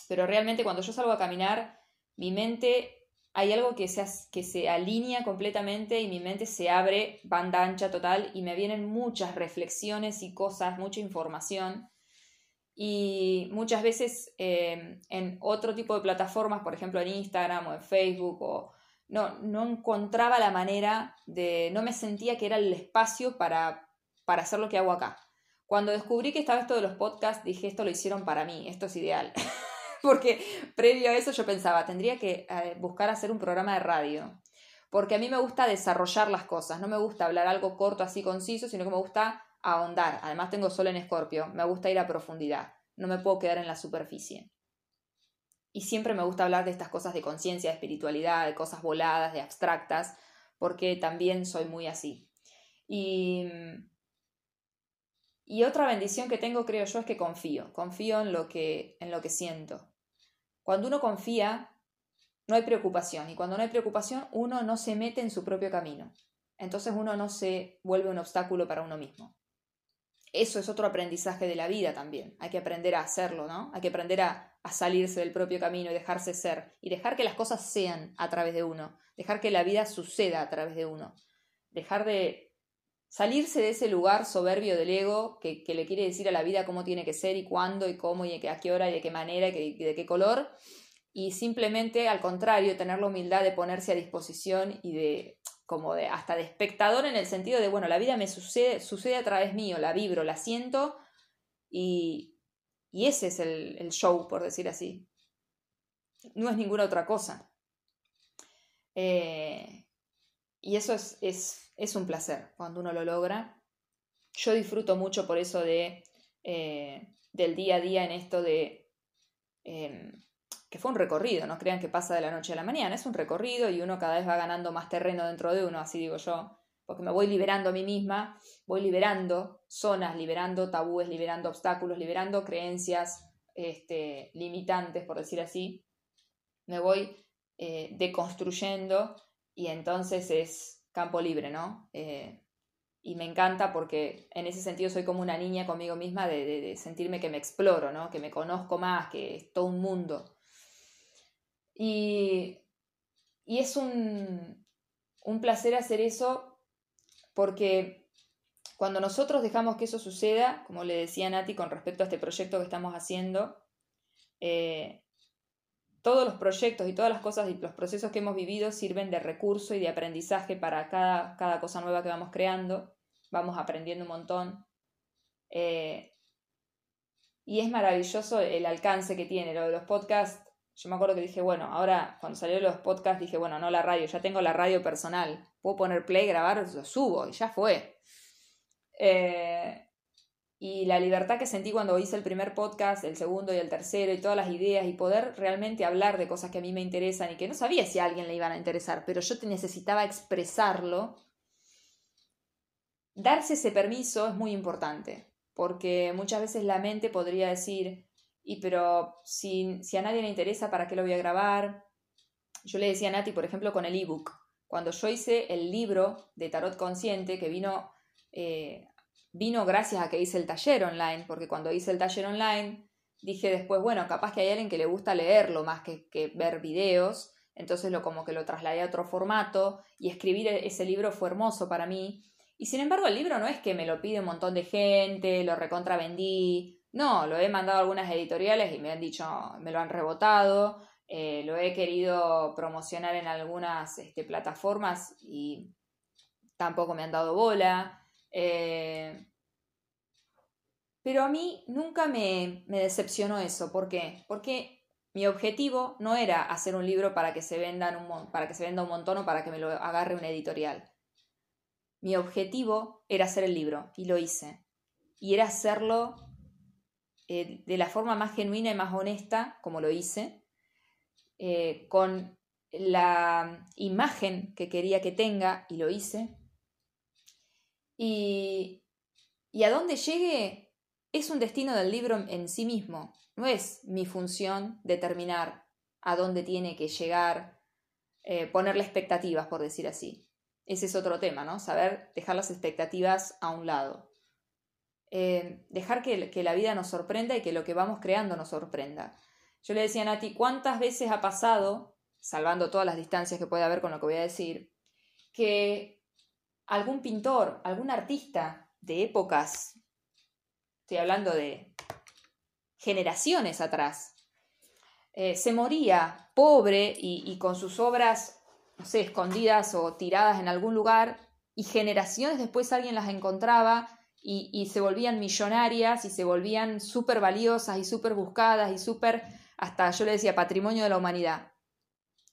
A: Pero realmente cuando yo salgo a caminar, mi mente hay algo que se, que se alinea completamente y mi mente se abre banda ancha total y me vienen muchas reflexiones y cosas, mucha información. Y muchas veces em, en otro tipo de plataformas, por ejemplo en Instagram o en Facebook, o, no, no encontraba la manera de, no me sentía que era el espacio para, para hacer lo que hago acá. Cuando descubrí que estaba esto de los podcasts, dije, esto lo hicieron para mí, esto es ideal. *laughs* Porque previo a eso yo pensaba, tendría que eh, buscar hacer un programa de radio. Porque a mí me gusta desarrollar las cosas, no me gusta hablar algo corto así conciso, sino que me gusta ahondar. Además tengo sol en escorpio, me gusta ir a profundidad, no me puedo quedar en la superficie. Y siempre me gusta hablar de estas cosas de conciencia, de espiritualidad, de cosas voladas, de abstractas, porque también soy muy así. Y, y otra bendición que tengo, creo yo, es que confío, confío en lo que, en lo que siento. Cuando uno confía, no hay preocupación, y cuando no hay preocupación, uno no se mete en su propio camino. Entonces uno no se vuelve un obstáculo para uno mismo eso es otro aprendizaje de la vida también. Hay que aprender a hacerlo, ¿no? Hay que aprender a, salirse del propio camino y dejarse ser. Y dejar que las cosas sean a través de uno. Dejar que la vida suceda a través de uno. Dejar de salirse de ese lugar soberbio del ego que, le quiere decir a la vida cómo tiene que ser y cuándo y cómo y a qué hora y de qué manera y de qué color. Y simplemente, al contrario, tener la humildad de ponerse a disposición y de como de hasta de espectador en el sentido de, bueno, la vida me sucede, sucede a través mío, la vibro, la siento y, y ese es el, show, por decir así. No es ninguna otra cosa. Eh, y eso es, es, es, un placer cuando uno lo logra. Yo disfruto mucho por eso de, eh, del día a día en esto de... Em, que fue un recorrido, no crean que pasa de la noche a la mañana, es un recorrido y uno cada vez va ganando más terreno dentro de uno, así digo yo, porque me voy liberando a mí misma, voy liberando zonas, liberando tabúes, liberando obstáculos, liberando creencias este, limitantes, por decir así, me voy eh, deconstruyendo y entonces es campo libre, ¿no? Eh, y me encanta porque en ese sentido soy como una niña conmigo misma de, de, sentirme que me exploro, ¿no? Que me conozco más, que es todo un mundo. Y, es un, placer hacer eso porque cuando nosotros dejamos que eso suceda, como le decía Nati con respecto a este proyecto que estamos haciendo, eh, todos los proyectos y todas las cosas y los procesos que hemos vivido sirven de recurso y de aprendizaje para cada, cada cosa nueva que vamos creando. Vamos aprendiendo un montón. Eh, y es maravilloso el alcance que tiene. Lo de los podcasts yo me acuerdo que dije, bueno, ahora cuando salieron los podcasts dije, bueno, no la radio, ya tengo la radio personal. Puedo poner play, grabar, lo subo y ya fue. Eh, y la libertad que sentí cuando hice el primer podcast, el segundo y el tercero y todas las ideas y poder realmente hablar de cosas que a mí me interesan y que no sabía si a alguien le iban a interesar, pero yo necesitaba expresarlo. Darse ese permiso es muy importante, porque muchas veces la mente podría decir, y pero si, si a nadie le interesa, ¿para qué lo voy a grabar? Yo le decía a Nati, por ejemplo, con el ebook. Cuando yo hice el libro de Tarot Consciente, que vino, eh, vino gracias a que hice el taller online, porque cuando hice el taller online, dije después, bueno, capaz que hay alguien que le gusta leerlo más que, que ver videos, entonces lo como que lo trasladé a otro formato y escribir e-, ese libro fue hermoso para mí. Y sin embargo, el libro no es que me lo pide un montón de gente, lo recontra vendí, no, lo he mandado a algunas editoriales y me han dicho, me lo han rebotado, eh, lo he querido promocionar en algunas este, plataformas y tampoco me han dado bola. Eh, pero a mí nunca me, decepcionó eso. ¿Por qué? Porque mi objetivo no era hacer un libro para que, se un, para que se venda un montón o para que me lo agarre una editorial. Mi objetivo era hacer el libro y lo hice. Y era hacerlo eh, de la forma más genuina y más honesta, como lo hice, eh, con la imagen que quería que tenga, y lo hice. Y, y a dónde llegue es un destino del libro en sí mismo, no es mi función determinar a dónde tiene que llegar, eh, ponerle expectativas, por decir así. Ese es otro tema, ¿no? Saber dejar las expectativas a un lado. Eh, dejar que, la vida nos sorprenda y que lo que vamos creando nos sorprenda. Yo le decía a Nati, ¿cuántas veces ha pasado, salvando todas las distancias que puede haber con lo que voy a decir, que algún pintor, algún artista de épocas, estoy hablando de generaciones atrás. Eh, se moría pobre y, con sus obras, no sé, escondidas o tiradas en algún lugar, y generaciones después alguien las encontraba y, se volvían millonarias y se volvían súper valiosas y súper buscadas y súper, hasta yo le decía, patrimonio de la humanidad.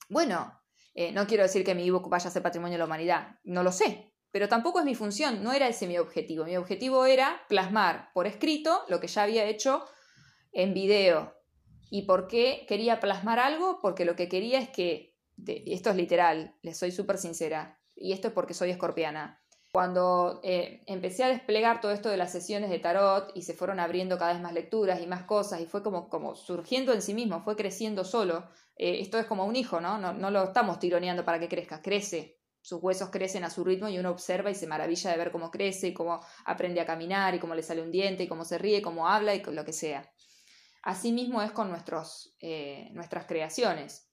A: Bueno, eh, no quiero decir que mi ebook vaya a ser patrimonio de la humanidad, no lo sé, pero tampoco es mi función, no era ese mi objetivo. Mi objetivo era plasmar por escrito lo que ya había hecho en video. ¿Y por qué quería plasmar algo? Porque lo que quería es que, esto es literal, les soy súper sincera, y esto es porque soy escorpiana. Cuando eh, empecé a desplegar todo esto de las sesiones de tarot y se fueron abriendo cada vez más lecturas y más cosas y fue como, como surgiendo en sí mismo, fue creciendo solo, eh, esto es como un hijo, ¿no? ¿no? Lo estamos tironeando para que crezca, crece. Sus huesos crecen a su ritmo y uno observa y se maravilla de ver cómo crece y cómo aprende a caminar y cómo le sale un diente y cómo se ríe, cómo habla y lo que sea. Así mismo es con nuestros, eh, nuestras creaciones.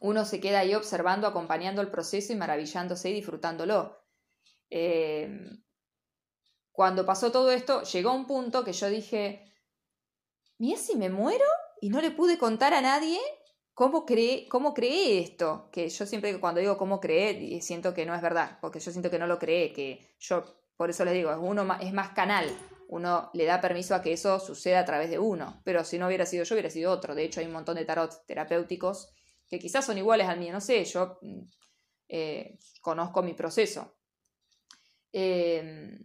A: Uno se queda ahí observando, acompañando el proceso y maravillándose y disfrutándolo. Em, cuando pasó todo esto, llegó un punto que yo dije, mira si me muero y no le pude contar a nadie cómo creé, cómo creé esto. Que yo siempre cuando digo cómo creé, siento que no es verdad, porque yo siento que no lo creé, que yo, por eso les digo, uno es más canal, uno le da permiso a que eso suceda a través de uno, pero si no hubiera sido yo, hubiera sido otro. De hecho, hay un montón de tarot terapéuticos que quizás son iguales al mío, no sé, yo mm, eh, conozco mi proceso. Em,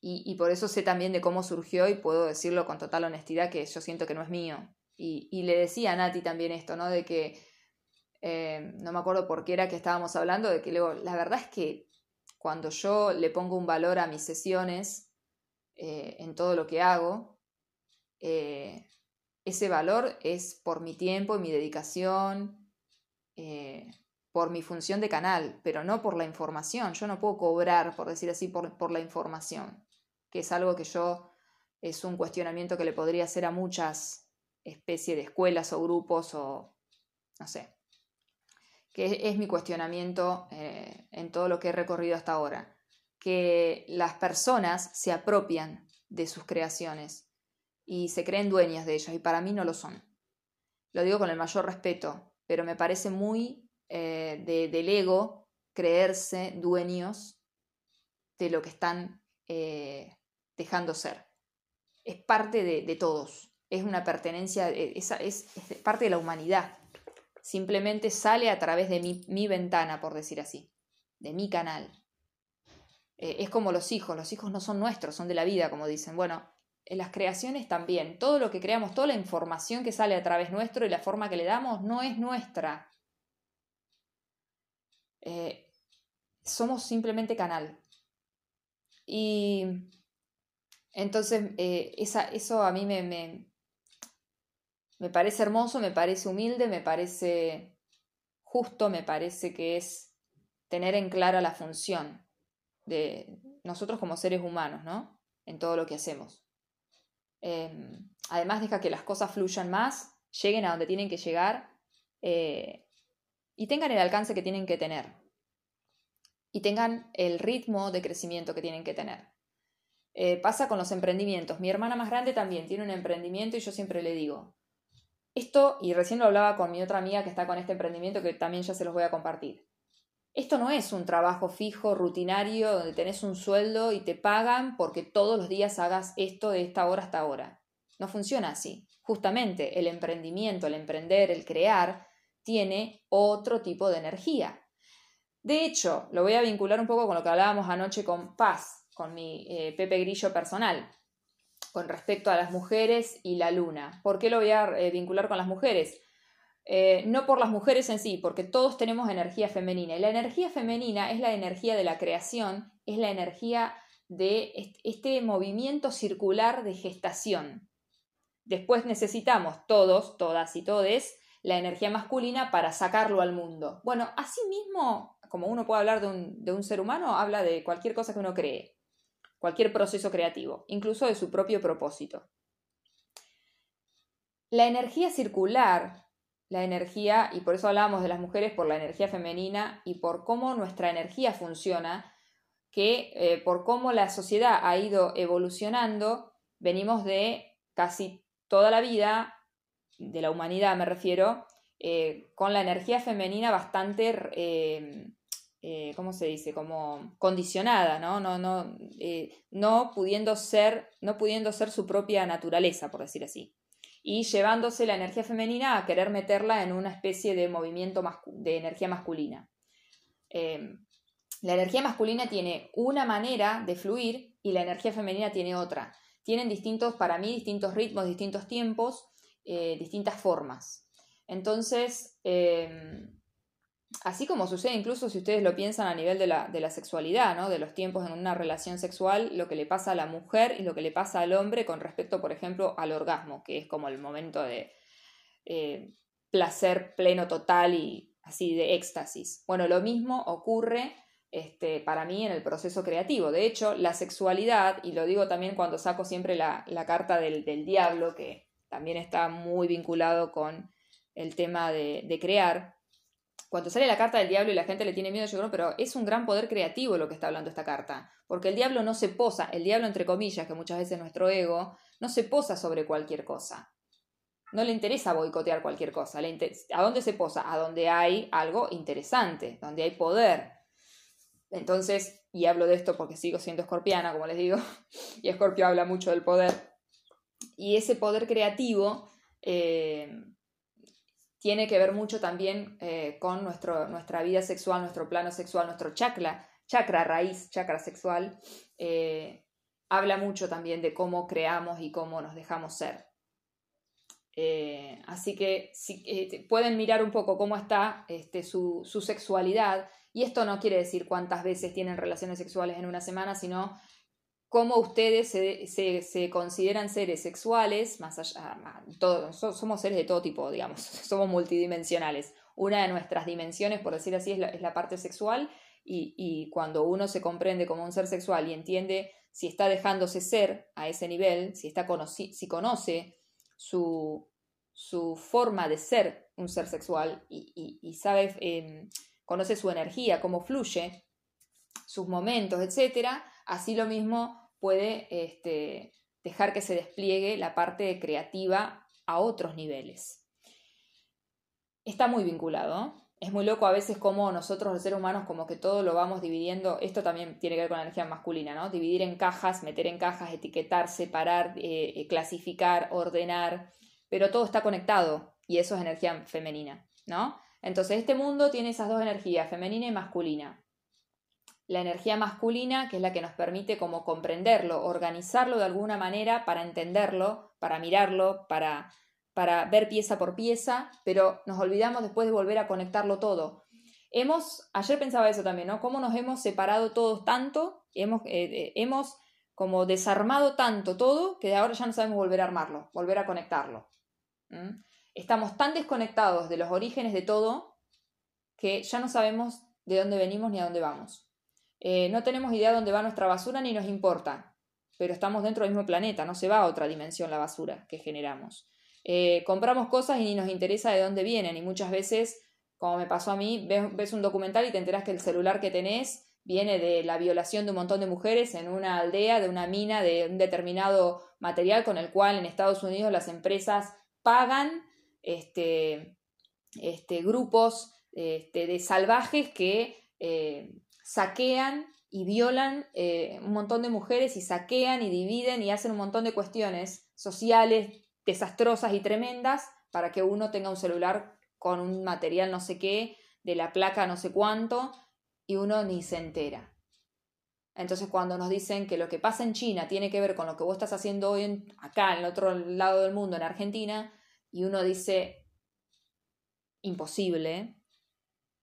A: y, por eso sé también de cómo surgió y puedo decirlo con total honestidad que yo siento que no es mío. Y, le decía a Nati también esto, ¿no? De que, em, no me acuerdo por qué era que estábamos hablando, de que luego, la verdad es que cuando yo le pongo un valor a mis sesiones, eh, en todo lo que hago, eh, ese valor es por mi tiempo y mi dedicación, eh, por mi función de canal, pero no por la información. Yo no puedo cobrar, por decir así, por, la información, que es algo que yo, es un cuestionamiento que le podría hacer a muchas especies de escuelas o grupos o, no sé, que es, mi cuestionamiento eh, en todo lo que he recorrido hasta ahora, que las personas se apropian de sus creaciones y se creen dueñas de ellas y para mí no lo son. Lo digo con el mayor respeto, pero me parece muy eh, del ego creerse dueños de lo que están eh, dejando ser. Es parte de, todos, es una pertenencia, eh, es, es, parte de la humanidad. Simplemente sale a través de mi, mi ventana, por decir así, de mi canal. es como los hijos, los hijos no son nuestros, son de la vida, como dicen. Bueno, en las creaciones también, todo lo que creamos, toda la información que sale a través nuestro y la forma que le damos no es nuestra, eh, somos simplemente canal. Y entonces eh, eso a mí me, me, me parece hermoso, me parece humilde, me parece justo, me parece que es tener en clara la función de nosotros como seres humanos, ¿no? En todo lo que hacemos. Em, además deja que las cosas fluyan más, lleguen a donde tienen que llegar eh, y tengan el alcance que tienen que tener y tengan el ritmo de crecimiento que tienen que tener. Eh, pasa con los emprendimientos. Mi hermana más grande también tiene un emprendimiento y yo siempre le digo, esto, y recién lo hablaba con mi otra amiga que está con este emprendimiento que también ya se los voy a compartir. Esto no es un trabajo fijo, rutinario, donde tenés un sueldo y te pagan porque todos los días hagas esto de esta hora hasta ahora. No funciona así. Justamente el emprendimiento, el emprender, el crear, tiene otro tipo de energía. De hecho, lo voy a vincular un poco con lo que hablábamos anoche con Paz, con mi eh, Pepe Grillo personal, con respecto a las mujeres y la luna. ¿Por qué lo voy a eh, vincular con las mujeres? Eh, no por las mujeres en sí, porque todos tenemos energía femenina. Y la energía femenina es la energía de la creación, es la energía de este movimiento circular de gestación. Después necesitamos todos, todas y todes, la energía masculina para sacarlo al mundo. Bueno, asimismo, como uno puede hablar de un, de un ser humano, habla de cualquier cosa que uno cree, cualquier proceso creativo, incluso de su propio propósito. La energía circular, la energía, y por eso hablábamos de las mujeres, por la energía femenina y por cómo nuestra energía funciona, que eh, por cómo la sociedad ha ido evolucionando, venimos de casi toda la vida, de la humanidad me refiero, eh, con la energía femenina bastante, eh, eh, ¿cómo se dice? Como condicionada, ¿no? No, no, no, pudiendo ser, no pudiendo ser su propia naturaleza, por decir así. Y llevándose la energía femenina a querer meterla en una especie de movimiento de energía masculina. la energía masculina tiene una manera de fluir y la energía femenina tiene otra. Tienen distintos, para mí, distintos ritmos, distintos tiempos, distintas formas. Entonces, em, así como sucede incluso si ustedes lo piensan a nivel de la, sexualidad, ¿no? de los tiempos en una relación sexual, lo que le pasa a la mujer y lo que le pasa al hombre con respecto, por ejemplo, al orgasmo, que es como el momento de eh, placer pleno total y así de éxtasis. Bueno, lo mismo ocurre este, para mí en el proceso creativo. De hecho, la sexualidad, y lo digo también cuando saco siempre la, carta del, del diablo, que también está muy vinculado con el tema de, crear, cuando sale la carta del diablo y la gente le tiene miedo, yo creo, pero es un gran poder creativo lo que está hablando esta carta, porque el diablo no se posa, el diablo entre comillas, que muchas veces nuestro ego, no se posa sobre cualquier cosa. No le interesa boicotear cualquier cosa. ¿A dónde se posa? A donde hay algo interesante, donde hay poder. Entonces, y hablo de esto porque sigo siendo escorpiana, como les digo, *laughs* y Escorpio habla mucho del poder. Y ese poder creativo eh, tiene que ver mucho también eh, con nuestro, nuestra vida sexual, nuestro plano sexual, nuestro chakra, chakra raíz, chakra sexual. Eh, habla mucho también de cómo creamos y cómo nos dejamos ser. Así que si, pueden mirar un poco cómo está este, su, su, sexualidad. Y esto no quiere decir cuántas veces tienen relaciones sexuales en una semana, sino cómo ustedes se, consideran seres sexuales, más allá, todos, somos seres de todo tipo, digamos, *laughs* somos multidimensionales. Una de nuestras dimensiones, por decir así, es la, parte sexual y, cuando uno se comprende como un ser sexual y entiende si está dejándose ser a ese nivel, si, está si conoce su, forma de ser un ser sexual y, sabe, em, conoce su energía, cómo fluye, sus momentos, etc., así lo mismo puede este, dejar que se despliegue la parte creativa a otros niveles. Está muy vinculado. Es muy loco a veces como nosotros los seres humanos como que todo lo vamos dividiendo, esto también tiene que ver con la energía masculina, ¿no? Dividir en cajas, meter en cajas, etiquetar, separar, eh, eh, clasificar, ordenar, pero todo está conectado y eso es energía femenina, ¿no? Entonces este mundo tiene esas dos energías, femenina y masculina la energía masculina, que es la que nos permite como comprenderlo, organizarlo de alguna manera para entenderlo, para mirarlo, para, para ver pieza por pieza, pero nos olvidamos después de volver a conectarlo todo. Hemos, ayer pensaba eso también, ¿no? Cómo nos hemos separado todos tanto, hemos, eh, eh, hemos como desarmado tanto todo que ahora ya no sabemos volver a armarlo, volver a conectarlo. Estamos tan desconectados de los orígenes de todo que ya no sabemos de dónde venimos ni a dónde vamos. Eh, no tenemos idea de dónde va nuestra basura ni nos importa, pero estamos dentro del mismo planeta, no se va a otra dimensión la basura que generamos. Eh, compramos cosas y ni nos interesa de dónde vienen y muchas veces, como me pasó a mí, ves, un documental y te enteras que el celular que tenés viene de la violación de un montón de mujeres en una aldea, de una mina, de un determinado material con el cual en Estados Unidos las empresas pagan este, este, grupos este, de salvajes que eh, saquean y violan eh, un montón de mujeres y saquean y dividen y hacen un montón de cuestiones sociales desastrosas y tremendas para que uno tenga un celular con un material no sé qué, de la placa no sé cuánto, y uno ni se entera. Entonces cuando nos dicen que lo que pasa en China tiene que ver con lo que vos estás haciendo hoy acá, en el otro lado del mundo, en Argentina, y uno dice, imposible,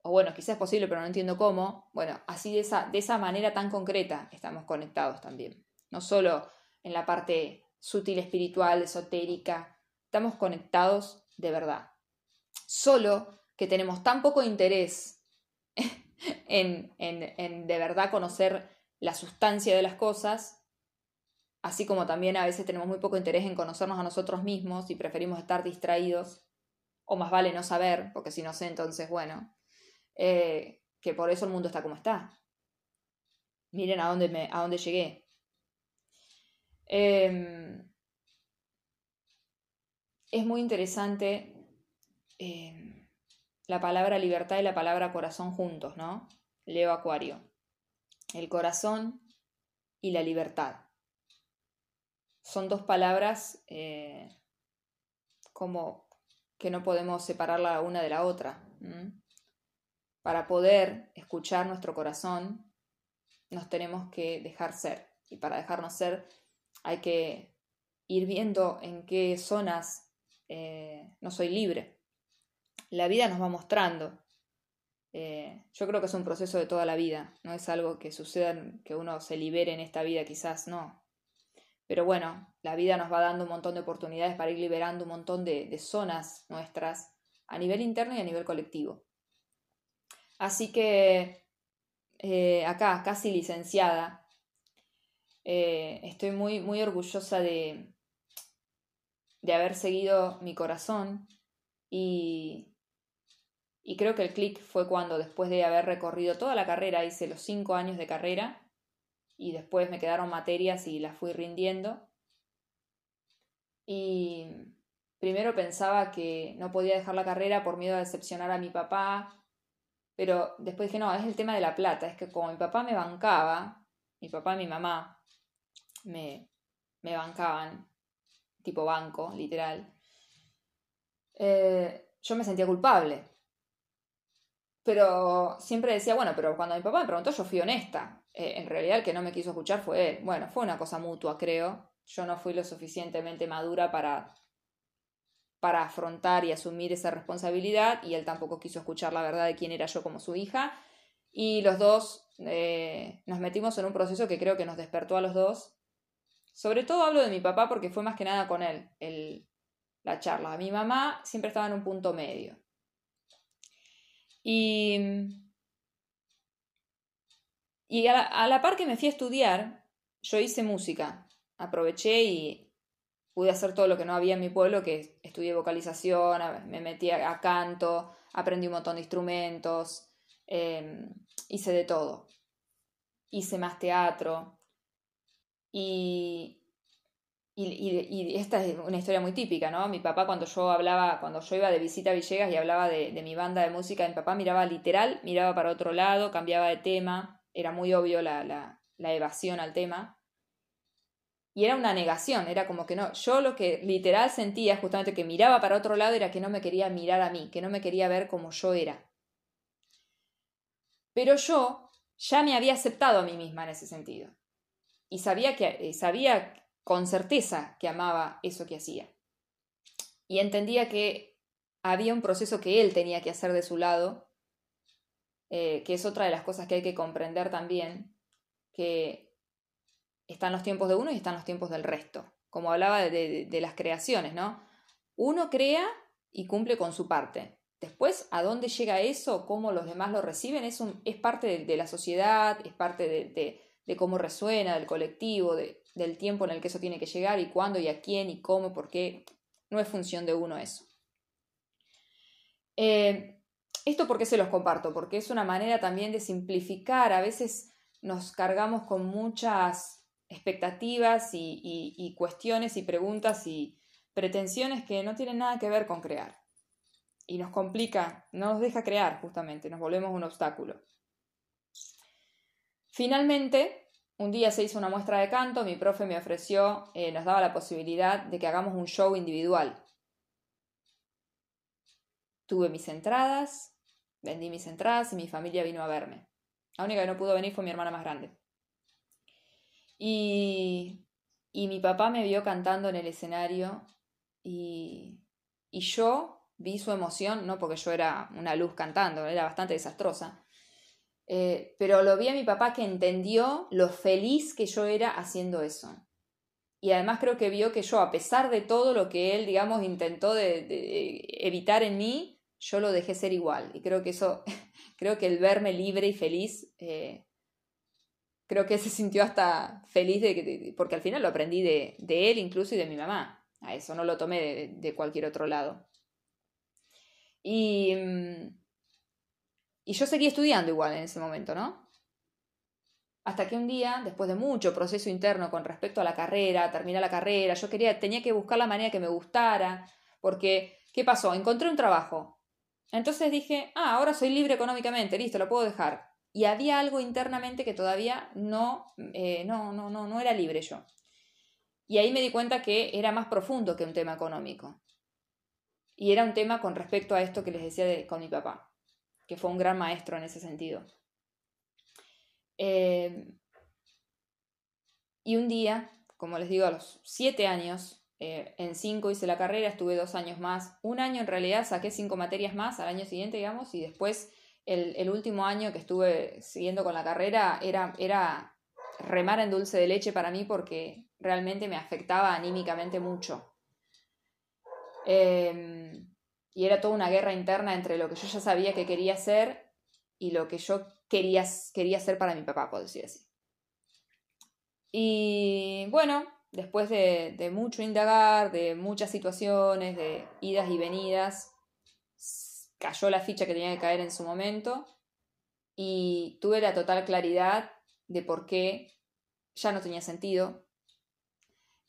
A: o bueno, quizás es posible, pero no entiendo cómo, bueno, así de esa, de esa manera tan concreta estamos conectados también. No solo en la parte sutil, espiritual, esotérica, estamos conectados de verdad. Solo que tenemos tan poco interés *laughs* en, en de verdad conocer la sustancia de las cosas, así como también a veces tenemos muy poco interés en conocernos a nosotros mismos y preferimos estar distraídos, o más vale no saber, porque si no sé, entonces, bueno, eh, que por eso el mundo está como está. Miren a dónde, me, a dónde llegué. Em, es muy interesante eh, la palabra libertad y la palabra corazón juntos, ¿no? Leo Acuario. El corazón y la libertad. Son dos palabras eh, como que no podemos separar la una de la otra. Para poder escuchar nuestro corazón, nos tenemos que dejar ser. Y para dejarnos ser, hay que ir viendo en qué zonas eh, no soy libre. La vida nos va mostrando. Eh, yo creo que es un proceso de toda la vida, no es algo que suceda que uno se libere en esta vida, quizás no. Pero bueno, la vida nos va dando un montón de oportunidades para ir liberando un montón de, zonas nuestras a nivel interno y a nivel colectivo. Así que eh, acá, casi licenciada, estoy muy, muy orgullosa de, de haber seguido mi corazón y, y creo que el clic fue cuando después de haber recorrido toda la carrera, hice los cinco años de carrera y después me quedaron materias y las fui rindiendo. Y primero pensaba que no podía dejar la carrera por miedo a decepcionar a mi papá, pero después dije, no, es el tema de la plata, es que como mi papá me bancaba, mi papá y mi mamá me, me bancaban, tipo banco, literal, eh, yo me sentía culpable. Pero siempre decía, bueno, pero cuando mi papá me preguntó, yo fui honesta. Eh, en realidad el que no me quiso escuchar fue él. Bueno, fue una cosa mutua, creo. Yo no fui lo suficientemente madura para, para afrontar y asumir esa responsabilidad y él tampoco quiso escuchar la verdad de quién era yo como su hija. Y los dos eh, nos metimos en un proceso que creo que nos despertó a los dos sobre todo hablo de mi papá porque fue más que nada con él el, la charla. Mi mamá siempre estaba en un punto medio. Y, y a, la, a la par que me fui a estudiar, yo hice música. Aproveché y pude hacer todo lo que no había en mi pueblo, que estudié vocalización, me metí a, canto, aprendí un montón de instrumentos, em, hice de todo. Hice más teatro. Y, y, esta es una historia muy típica, ¿no? Mi papá cuando yo hablaba, cuando yo iba de visita a Villegas y hablaba de, mi banda de música, mi papá miraba literal, miraba para otro lado, cambiaba de tema, era muy obvio la, la evasión al tema. Y era una negación, era como que no, yo lo que literal sentía justamente que miraba para otro lado era que no me quería mirar a mí, que no me quería ver como yo era. Pero yo ya me había aceptado a mí misma en ese sentido y sabía, que, eh, sabía con certeza que amaba eso que hacía. Y entendía que había un proceso que él tenía que hacer de su lado, eh, que es otra de las cosas que hay que comprender también, que están los tiempos de uno y están los tiempos del resto. Como hablaba de, las creaciones, ¿no? Uno crea y cumple con su parte. Después, a dónde llega eso, cómo los demás lo reciben, es, es parte de, la sociedad, es parte de, de cómo resuena, del colectivo, del tiempo en el que eso tiene que llegar y cuándo y a quién y cómo, por qué. No es función de uno eso. Eh, esto porque se los comparto, porque es una manera también de simplificar. A veces nos cargamos con muchas expectativas y cuestiones y preguntas y pretensiones que no tienen nada que ver con crear. Y nos complica, no nos deja crear justamente, nos volvemos un obstáculo. Finalmente, un día se hizo una muestra de canto, mi profe me ofreció, eh, nos daba la posibilidad de que hagamos un show individual. Tuve mis entradas, vendí mis entradas y mi familia vino a verme. La única que no pudo venir fue mi hermana más grande. Y, y mi papá me vio cantando en el escenario y, y yo vi su emoción, no porque yo era una luz cantando, era bastante desastrosa, eh, pero lo vi a mi papá que entendió lo feliz que yo era haciendo eso. Y además creo que vio que yo, a pesar de todo lo que él, digamos, intentó de, evitar en mí, yo lo dejé ser igual. Y creo que eso, *laughs* creo que el verme libre y feliz, eh, creo que *laughs* se sintió hasta feliz de, porque al final lo aprendí de, él incluso y de mi mamá. A eso no lo tomé de, cualquier otro lado. Y, mm, y yo seguía estudiando igual en ese momento, ¿no? Hasta que un día, después de mucho proceso interno con respecto a la carrera, terminar la carrera, yo quería, tenía que buscar la manera que me gustara, Porque, ¿qué pasó? Encontré un trabajo. Entonces dije, ah, ahora soy libre económicamente, listo, lo puedo dejar. Y había algo internamente que todavía no, eh, no, no, no, no era libre yo. Y ahí me di cuenta que era más profundo que un tema económico. Y era un tema con respecto a esto que les decía de, con mi papá, que fue un gran maestro en ese sentido. Eh, y un día, como les digo, a los siete años, eh, en cinco hice la carrera, estuve dos años más. Un año en realidad saqué cinco materias más al año siguiente, digamos, y después el, el último año que estuve siguiendo con la carrera era, era remar en dulce de leche para mí porque realmente me afectaba anímicamente mucho. Em, y era toda una guerra interna entre lo que yo ya sabía que quería hacer y lo que yo quería, quería hacer para mi papá, por decir así. Y bueno, después de, de mucho indagar, de muchas situaciones, de idas y venidas, cayó la ficha que tenía que caer en su momento y tuve la total claridad de por qué ya no tenía sentido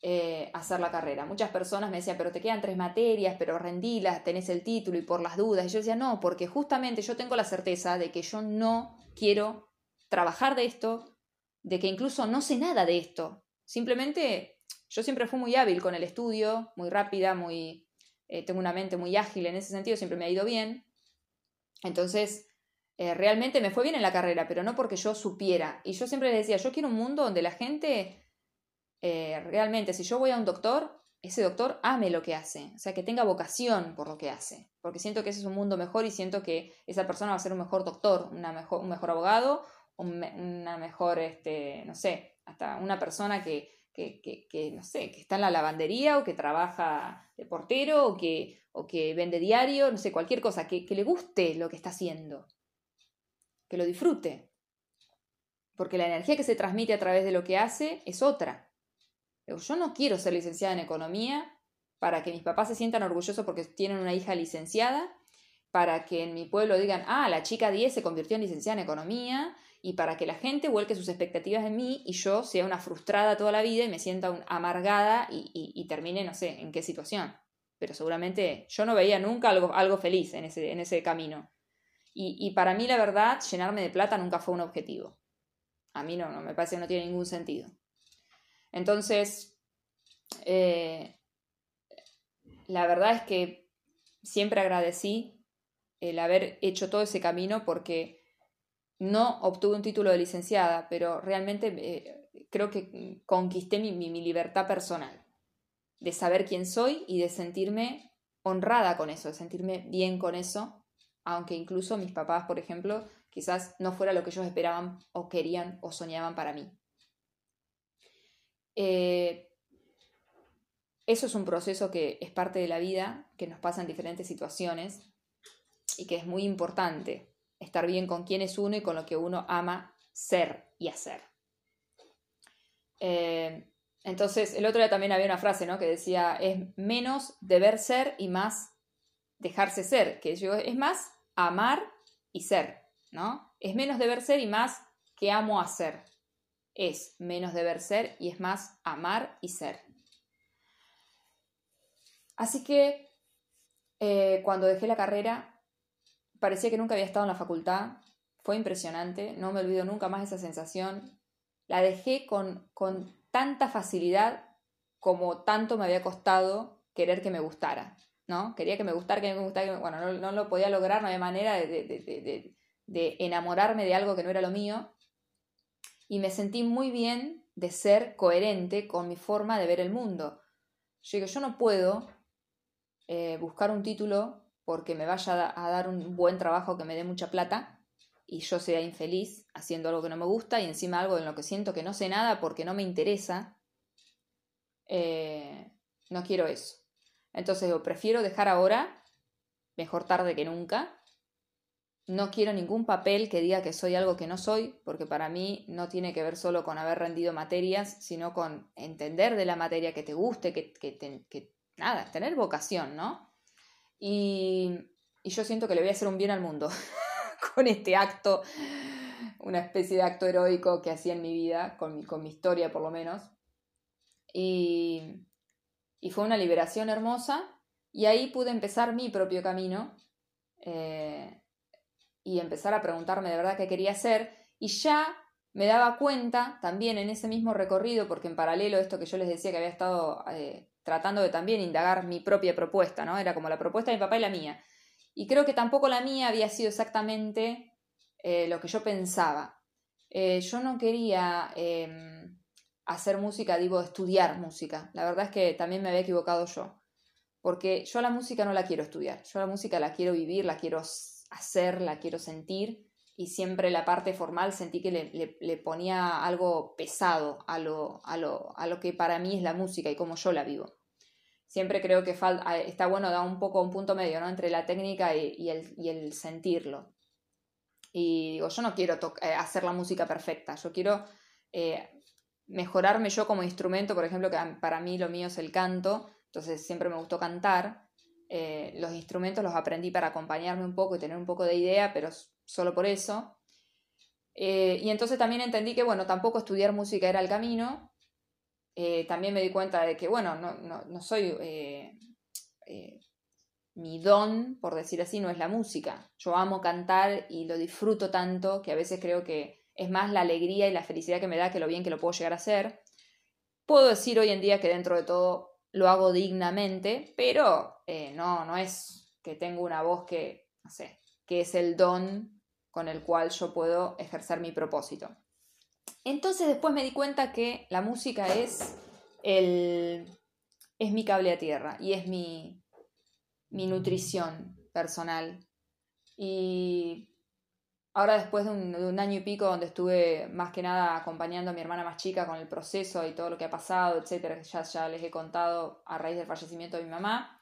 A: eh, hacer la carrera. Muchas personas me decían, pero te quedan tres materias, pero rendilas, tenés el título y por las dudas. Y yo decía, no, porque justamente yo tengo la certeza de que yo no quiero trabajar de esto, de que incluso no sé nada de esto. Simplemente yo siempre fui muy hábil con el estudio, muy rápida, muy... Eh, tengo una mente muy ágil en ese sentido, siempre me ha ido bien. Entonces, eh, realmente me fue bien en la carrera, pero no porque yo supiera. Y yo siempre les decía, yo quiero un mundo donde la gente, eh, realmente, si yo voy a un doctor, ese doctor ame lo que hace, o sea, que tenga vocación por lo que hace, porque siento que ese es un mundo mejor y siento que esa persona va a ser un mejor doctor, una mejor, un mejor abogado, una mejor, este, no sé, hasta una persona que, que, que, no sé, que está en la lavandería o que trabaja de portero o que, o que vende diario, no sé, cualquier cosa, que, que le guste lo que está haciendo que lo disfrute. Porque la energía que se transmite a través de lo que hace es otra. Yo no quiero ser licenciada en economía para que mis papás se sientan orgullosos porque tienen una hija licenciada, para que en mi pueblo digan, ah, la chica 10 se convirtió en licenciada en economía, y para que la gente vuelque sus expectativas en mí y yo sea una frustrada toda la vida y me sienta amargada y, termine, no sé, en qué situación. Pero seguramente yo no veía nunca algo, algo feliz en ese, en ese camino. Y, para mí, la verdad, llenarme de plata nunca fue un objetivo. A mí no, no me parece que no tiene ningún sentido. Entonces, eh, la verdad es que siempre agradecí el haber hecho todo ese camino porque no obtuve un título de licenciada, pero realmente eh, creo que conquisté mi, mi libertad personal, de saber quién soy y de sentirme honrada con eso, de sentirme bien con eso aunque incluso mis papás, por ejemplo, quizás no fuera lo que ellos esperaban o querían o soñaban para mí. Eh, eso es un proceso que es parte de la vida, que nos pasa en diferentes situaciones y que es muy importante estar bien con quién es uno y con lo que uno ama ser y hacer. Eh, entonces, el otro día también había una frase ¿no? que decía, es menos deber ser y más dejarse ser, que es más amar y ser, ¿no? Es menos deber ser y más que amo hacer. Es menos deber ser y es más amar y ser. Así que eh, cuando dejé la carrera, parecía que nunca había estado en la facultad. Fue impresionante, no me olvido nunca más esa sensación. La dejé con, con tanta facilidad como tanto me había costado querer que me gustara. ¿no? Quería que me gustara, que me gustara, bueno, no, lo podía lograr, no había manera de, enamorarme de algo que no era lo mío. Y me sentí muy bien de ser coherente con mi forma de ver el mundo. Yo yo no puedo eh, buscar un título porque me vaya a dar un buen trabajo que me dé mucha plata y yo sea infeliz haciendo algo que no me gusta y encima algo en lo que siento que no sé nada porque no me interesa. Eh, no quiero eso. Entonces yo prefiero dejar ahora, mejor tarde que nunca. No quiero ningún papel que diga que soy algo que no soy, porque para mí no tiene que ver solo con haber rendido materias, sino con entender de la materia que te guste, que, que, nada, tener vocación, ¿no? Y, y yo siento que le voy a hacer un bien al mundo *laughs* con este acto, una especie de acto heroico que hacía en mi vida, con mi, con mi historia por lo menos. Y, y fue una liberación hermosa Y ahí pude empezar mi propio camino eh, y empezar a preguntarme de verdad qué quería hacer. Y ya me daba cuenta también en ese mismo recorrido, porque en paralelo a esto que yo les decía que había estado eh, tratando de también indagar mi propia propuesta, ¿no? Era como la propuesta de mi papá y la mía. Y creo que tampoco la mía había sido exactamente eh, lo que yo pensaba. yo no quería em, hacer música, digo, estudiar música. La verdad es que también me había equivocado yo. Porque yo la música no la quiero estudiar, yo la música la quiero vivir, la quiero hacer, la quiero sentir y siempre la parte formal sentí que le, ponía algo pesado a lo, a, lo, a lo, que para mí es la música y cómo yo la vivo. Siempre creo que está bueno dar un poco un punto medio ¿no? entre la técnica y, el, y el, sentirlo. Y digo, yo no quiero eh, hacer la música perfecta, yo quiero eh, mejorarme yo como instrumento, por ejemplo, que para mí lo mío es el canto, entonces siempre me gustó cantar. Eh, los instrumentos los aprendí para acompañarme un poco y tener un poco de idea, pero solo por eso. Eh, y entonces también entendí que, bueno, tampoco estudiar música era el camino. Eh, también me di cuenta de que, bueno, no, no, no soy... mi don, por decir así, no es la música. Yo amo cantar y lo disfruto tanto que a veces creo que es más la alegría y la felicidad que me da que lo bien que lo puedo llegar a hacer. Puedo decir hoy en día que dentro de todo lo hago dignamente, pero eh, no, no es que tengo una voz que, no sé, que es el don con el cual yo puedo ejercer mi propósito. Entonces después me di cuenta que la música es el es mi cable a tierra y es mi, mi nutrición personal. Y Ahora después de un, año y pico donde estuve más que nada acompañando a mi hermana más chica con el proceso y todo lo que ha pasado, etcétera, ya, ya les he contado a raíz del fallecimiento de mi mamá,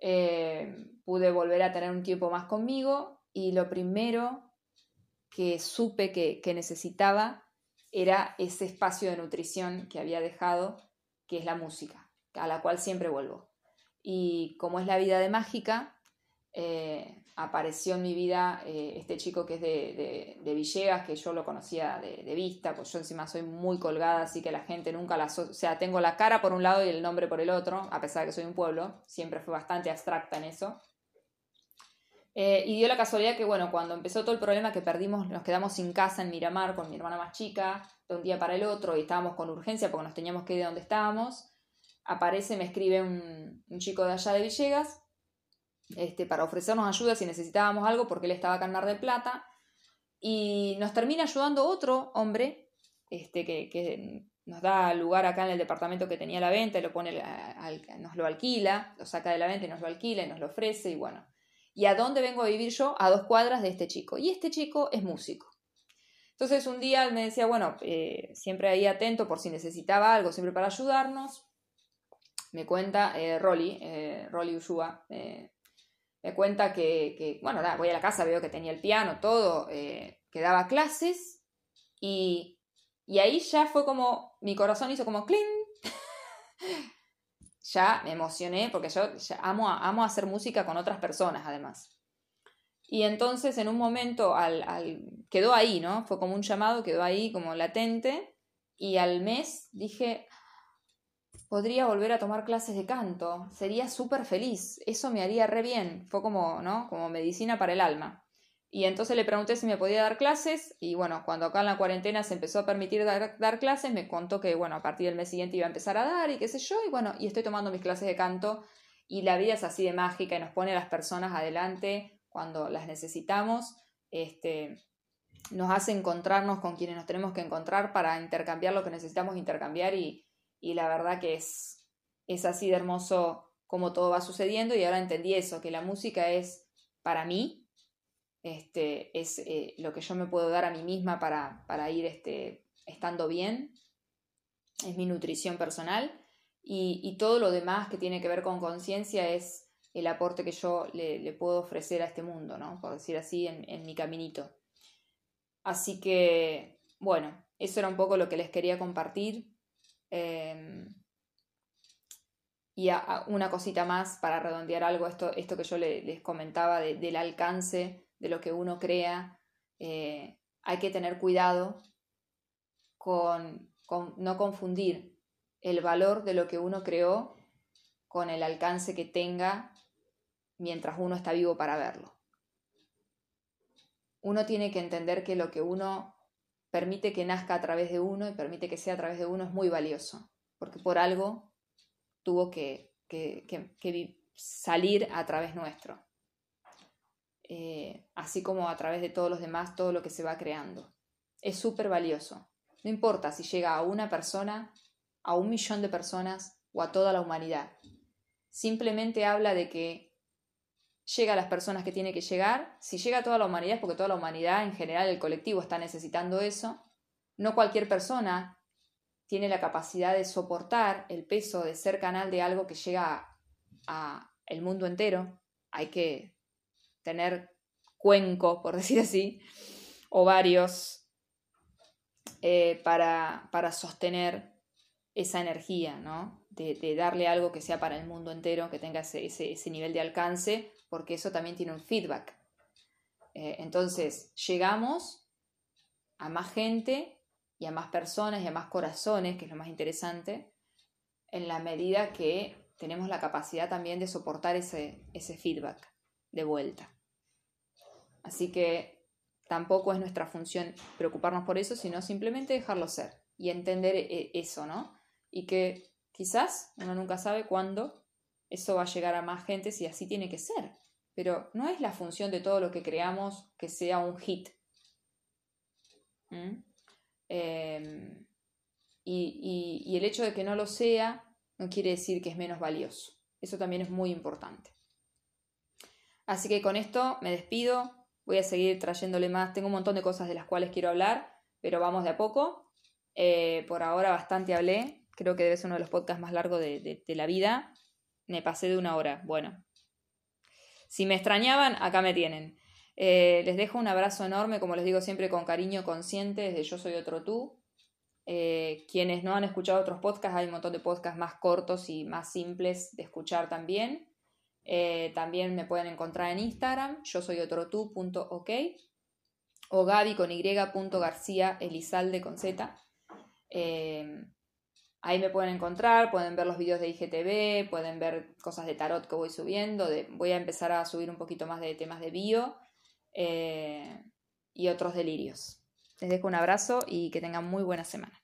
A: eh, pude volver a tener un tiempo más conmigo y lo primero que supe que, necesitaba era ese espacio de nutrición que había dejado, que es la música, a la cual siempre vuelvo. Y como es la vida de mágica, eh, apareció en mi vida eh, este chico que es de, de, Villegas, que yo lo conocía de, vista, pues yo encima soy muy colgada, así que la gente nunca la... o sea, tengo la cara por un lado y el nombre por el otro, a pesar de que soy un pueblo, siempre fue bastante abstracta en eso. Eh, y dio la casualidad que, bueno, cuando empezó todo el problema que perdimos, nos quedamos sin casa en Miramar con mi hermana más chica, de un día para el otro, y estábamos con urgencia porque nos teníamos que ir de donde estábamos, aparece, me escribe un, un chico de allá de Villegas, este, para ofrecernos ayuda si necesitábamos algo, porque él estaba acá en Mar del Plata. Y nos termina ayudando otro hombre, este, que, nos da lugar acá en el departamento que tenía la venta, y lo pone, nos lo alquila, lo saca de la venta y nos lo alquila y nos lo ofrece, y bueno. ¿Y a dónde vengo a vivir yo? A dos cuadras de este chico. Y este chico es músico. Entonces un día él me decía, bueno, eh, siempre ahí atento por si necesitaba algo, siempre para ayudarnos. Me cuenta eh, Rolly, eh, Rolly Ushua, eh, me cuenta que, bueno, voy a la casa, veo que tenía el piano, todo, eh, que daba clases y, y ahí ya fue como, mi corazón hizo como cling. Ya me emocioné porque yo amo, amo hacer música con otras personas además. Y entonces en un momento al, quedó ahí, ¿no? Fue como un llamado, quedó ahí como latente y al mes dije, podría volver a tomar clases de canto, sería súper feliz, eso me haría re bien, fue como, ¿no? Como medicina para el alma. Y entonces le pregunté si me podía dar clases y bueno, cuando acá en la cuarentena se empezó a permitir dar, dar, clases, me contó que bueno, a partir del mes siguiente iba a empezar a dar y qué sé yo, y bueno, y estoy tomando mis clases de canto y la vida es así de mágica y nos pone a las personas adelante cuando las necesitamos, este, nos hace encontrarnos con quienes nos tenemos que encontrar para intercambiar lo que necesitamos intercambiar y, y la verdad que es, es así de hermoso como todo va sucediendo y ahora entendí eso, que la música es para mí, este, es eh, lo que yo me puedo dar a mí misma para, para ir este, estando bien, es mi nutrición personal y, y, todo lo demás que tiene que ver con conciencia es el aporte que yo le, le, puedo ofrecer a este mundo, ¿no? por decir así, en, en mi caminito. Así que, bueno, eso era un poco lo que les quería compartir. Em, y una cosita más para redondear algo, esto, esto que yo les comentaba del alcance de lo que uno crea, eh, hay que tener cuidado con, no confundir el valor de lo que uno creó con el alcance que tenga mientras uno está vivo para verlo. Uno tiene que entender que lo que uno permite que nazca a través de uno y permite que sea a través de uno es muy valioso, porque por algo tuvo que, salir a través nuestro, eh, así como a través de todos los demás, todo lo que se va creando. Es súper valioso. No importa si llega a una persona, a un millón de personas o a toda la humanidad. Simplemente habla de que llega a las personas que tiene que llegar. Si llega a toda la humanidad es porque toda la humanidad, en general, el colectivo está necesitando eso. No cualquier persona tiene la capacidad de soportar el peso de ser canal de algo que llega a, el mundo entero. Hay que tener cuenco, por *laughs* decir así, o varios eh, para, para sostener esa energía, ¿no? De, darle algo que sea para el mundo entero, que tenga ese, ese, nivel de alcance, porque eso también tiene un feedback. Eh, entonces, llegamos a más gente y a más personas y a más corazones, que es lo más interesante, en la medida que tenemos la capacidad también de soportar ese, ese feedback de vuelta. Así que tampoco es nuestra función preocuparnos por eso, sino simplemente dejarlo ser y entender eh, eso, ¿no? Y que quizás uno nunca sabe cuándo eso va a llegar a más gente si así tiene que ser. Pero no es la función de todo lo que creamos que sea un hit. ¿Mm? Em, y, el hecho de que no lo sea no quiere decir que es menos valioso. Eso también es muy importante. Así que con esto me despido. Voy a seguir trayéndole más. Tengo un montón de cosas de las cuales quiero hablar, pero vamos de a poco. Eh, por ahora bastante hablé. Creo que debe ser uno de los podcasts más largos de, la vida. Me pasé de una hora. Bueno. Si me extrañaban, acá me tienen. Eh, les dejo un abrazo enorme, como les digo siempre, con cariño consciente, desde Yo Soy Otro Tú. Eh, quienes no han escuchado otros podcasts, hay un montón de podcasts más cortos y más simples de escuchar también. Eh, también me pueden encontrar en Instagram, yo soy otro tú.ok o gaby con y elizalde con z. Ahí me pueden encontrar, pueden ver los vídeos de IGTV, pueden ver cosas de tarot que voy subiendo. voy a empezar a subir un poquito más de temas de bio eh, y otros delirios. Les dejo un abrazo y que tengan muy buena semana.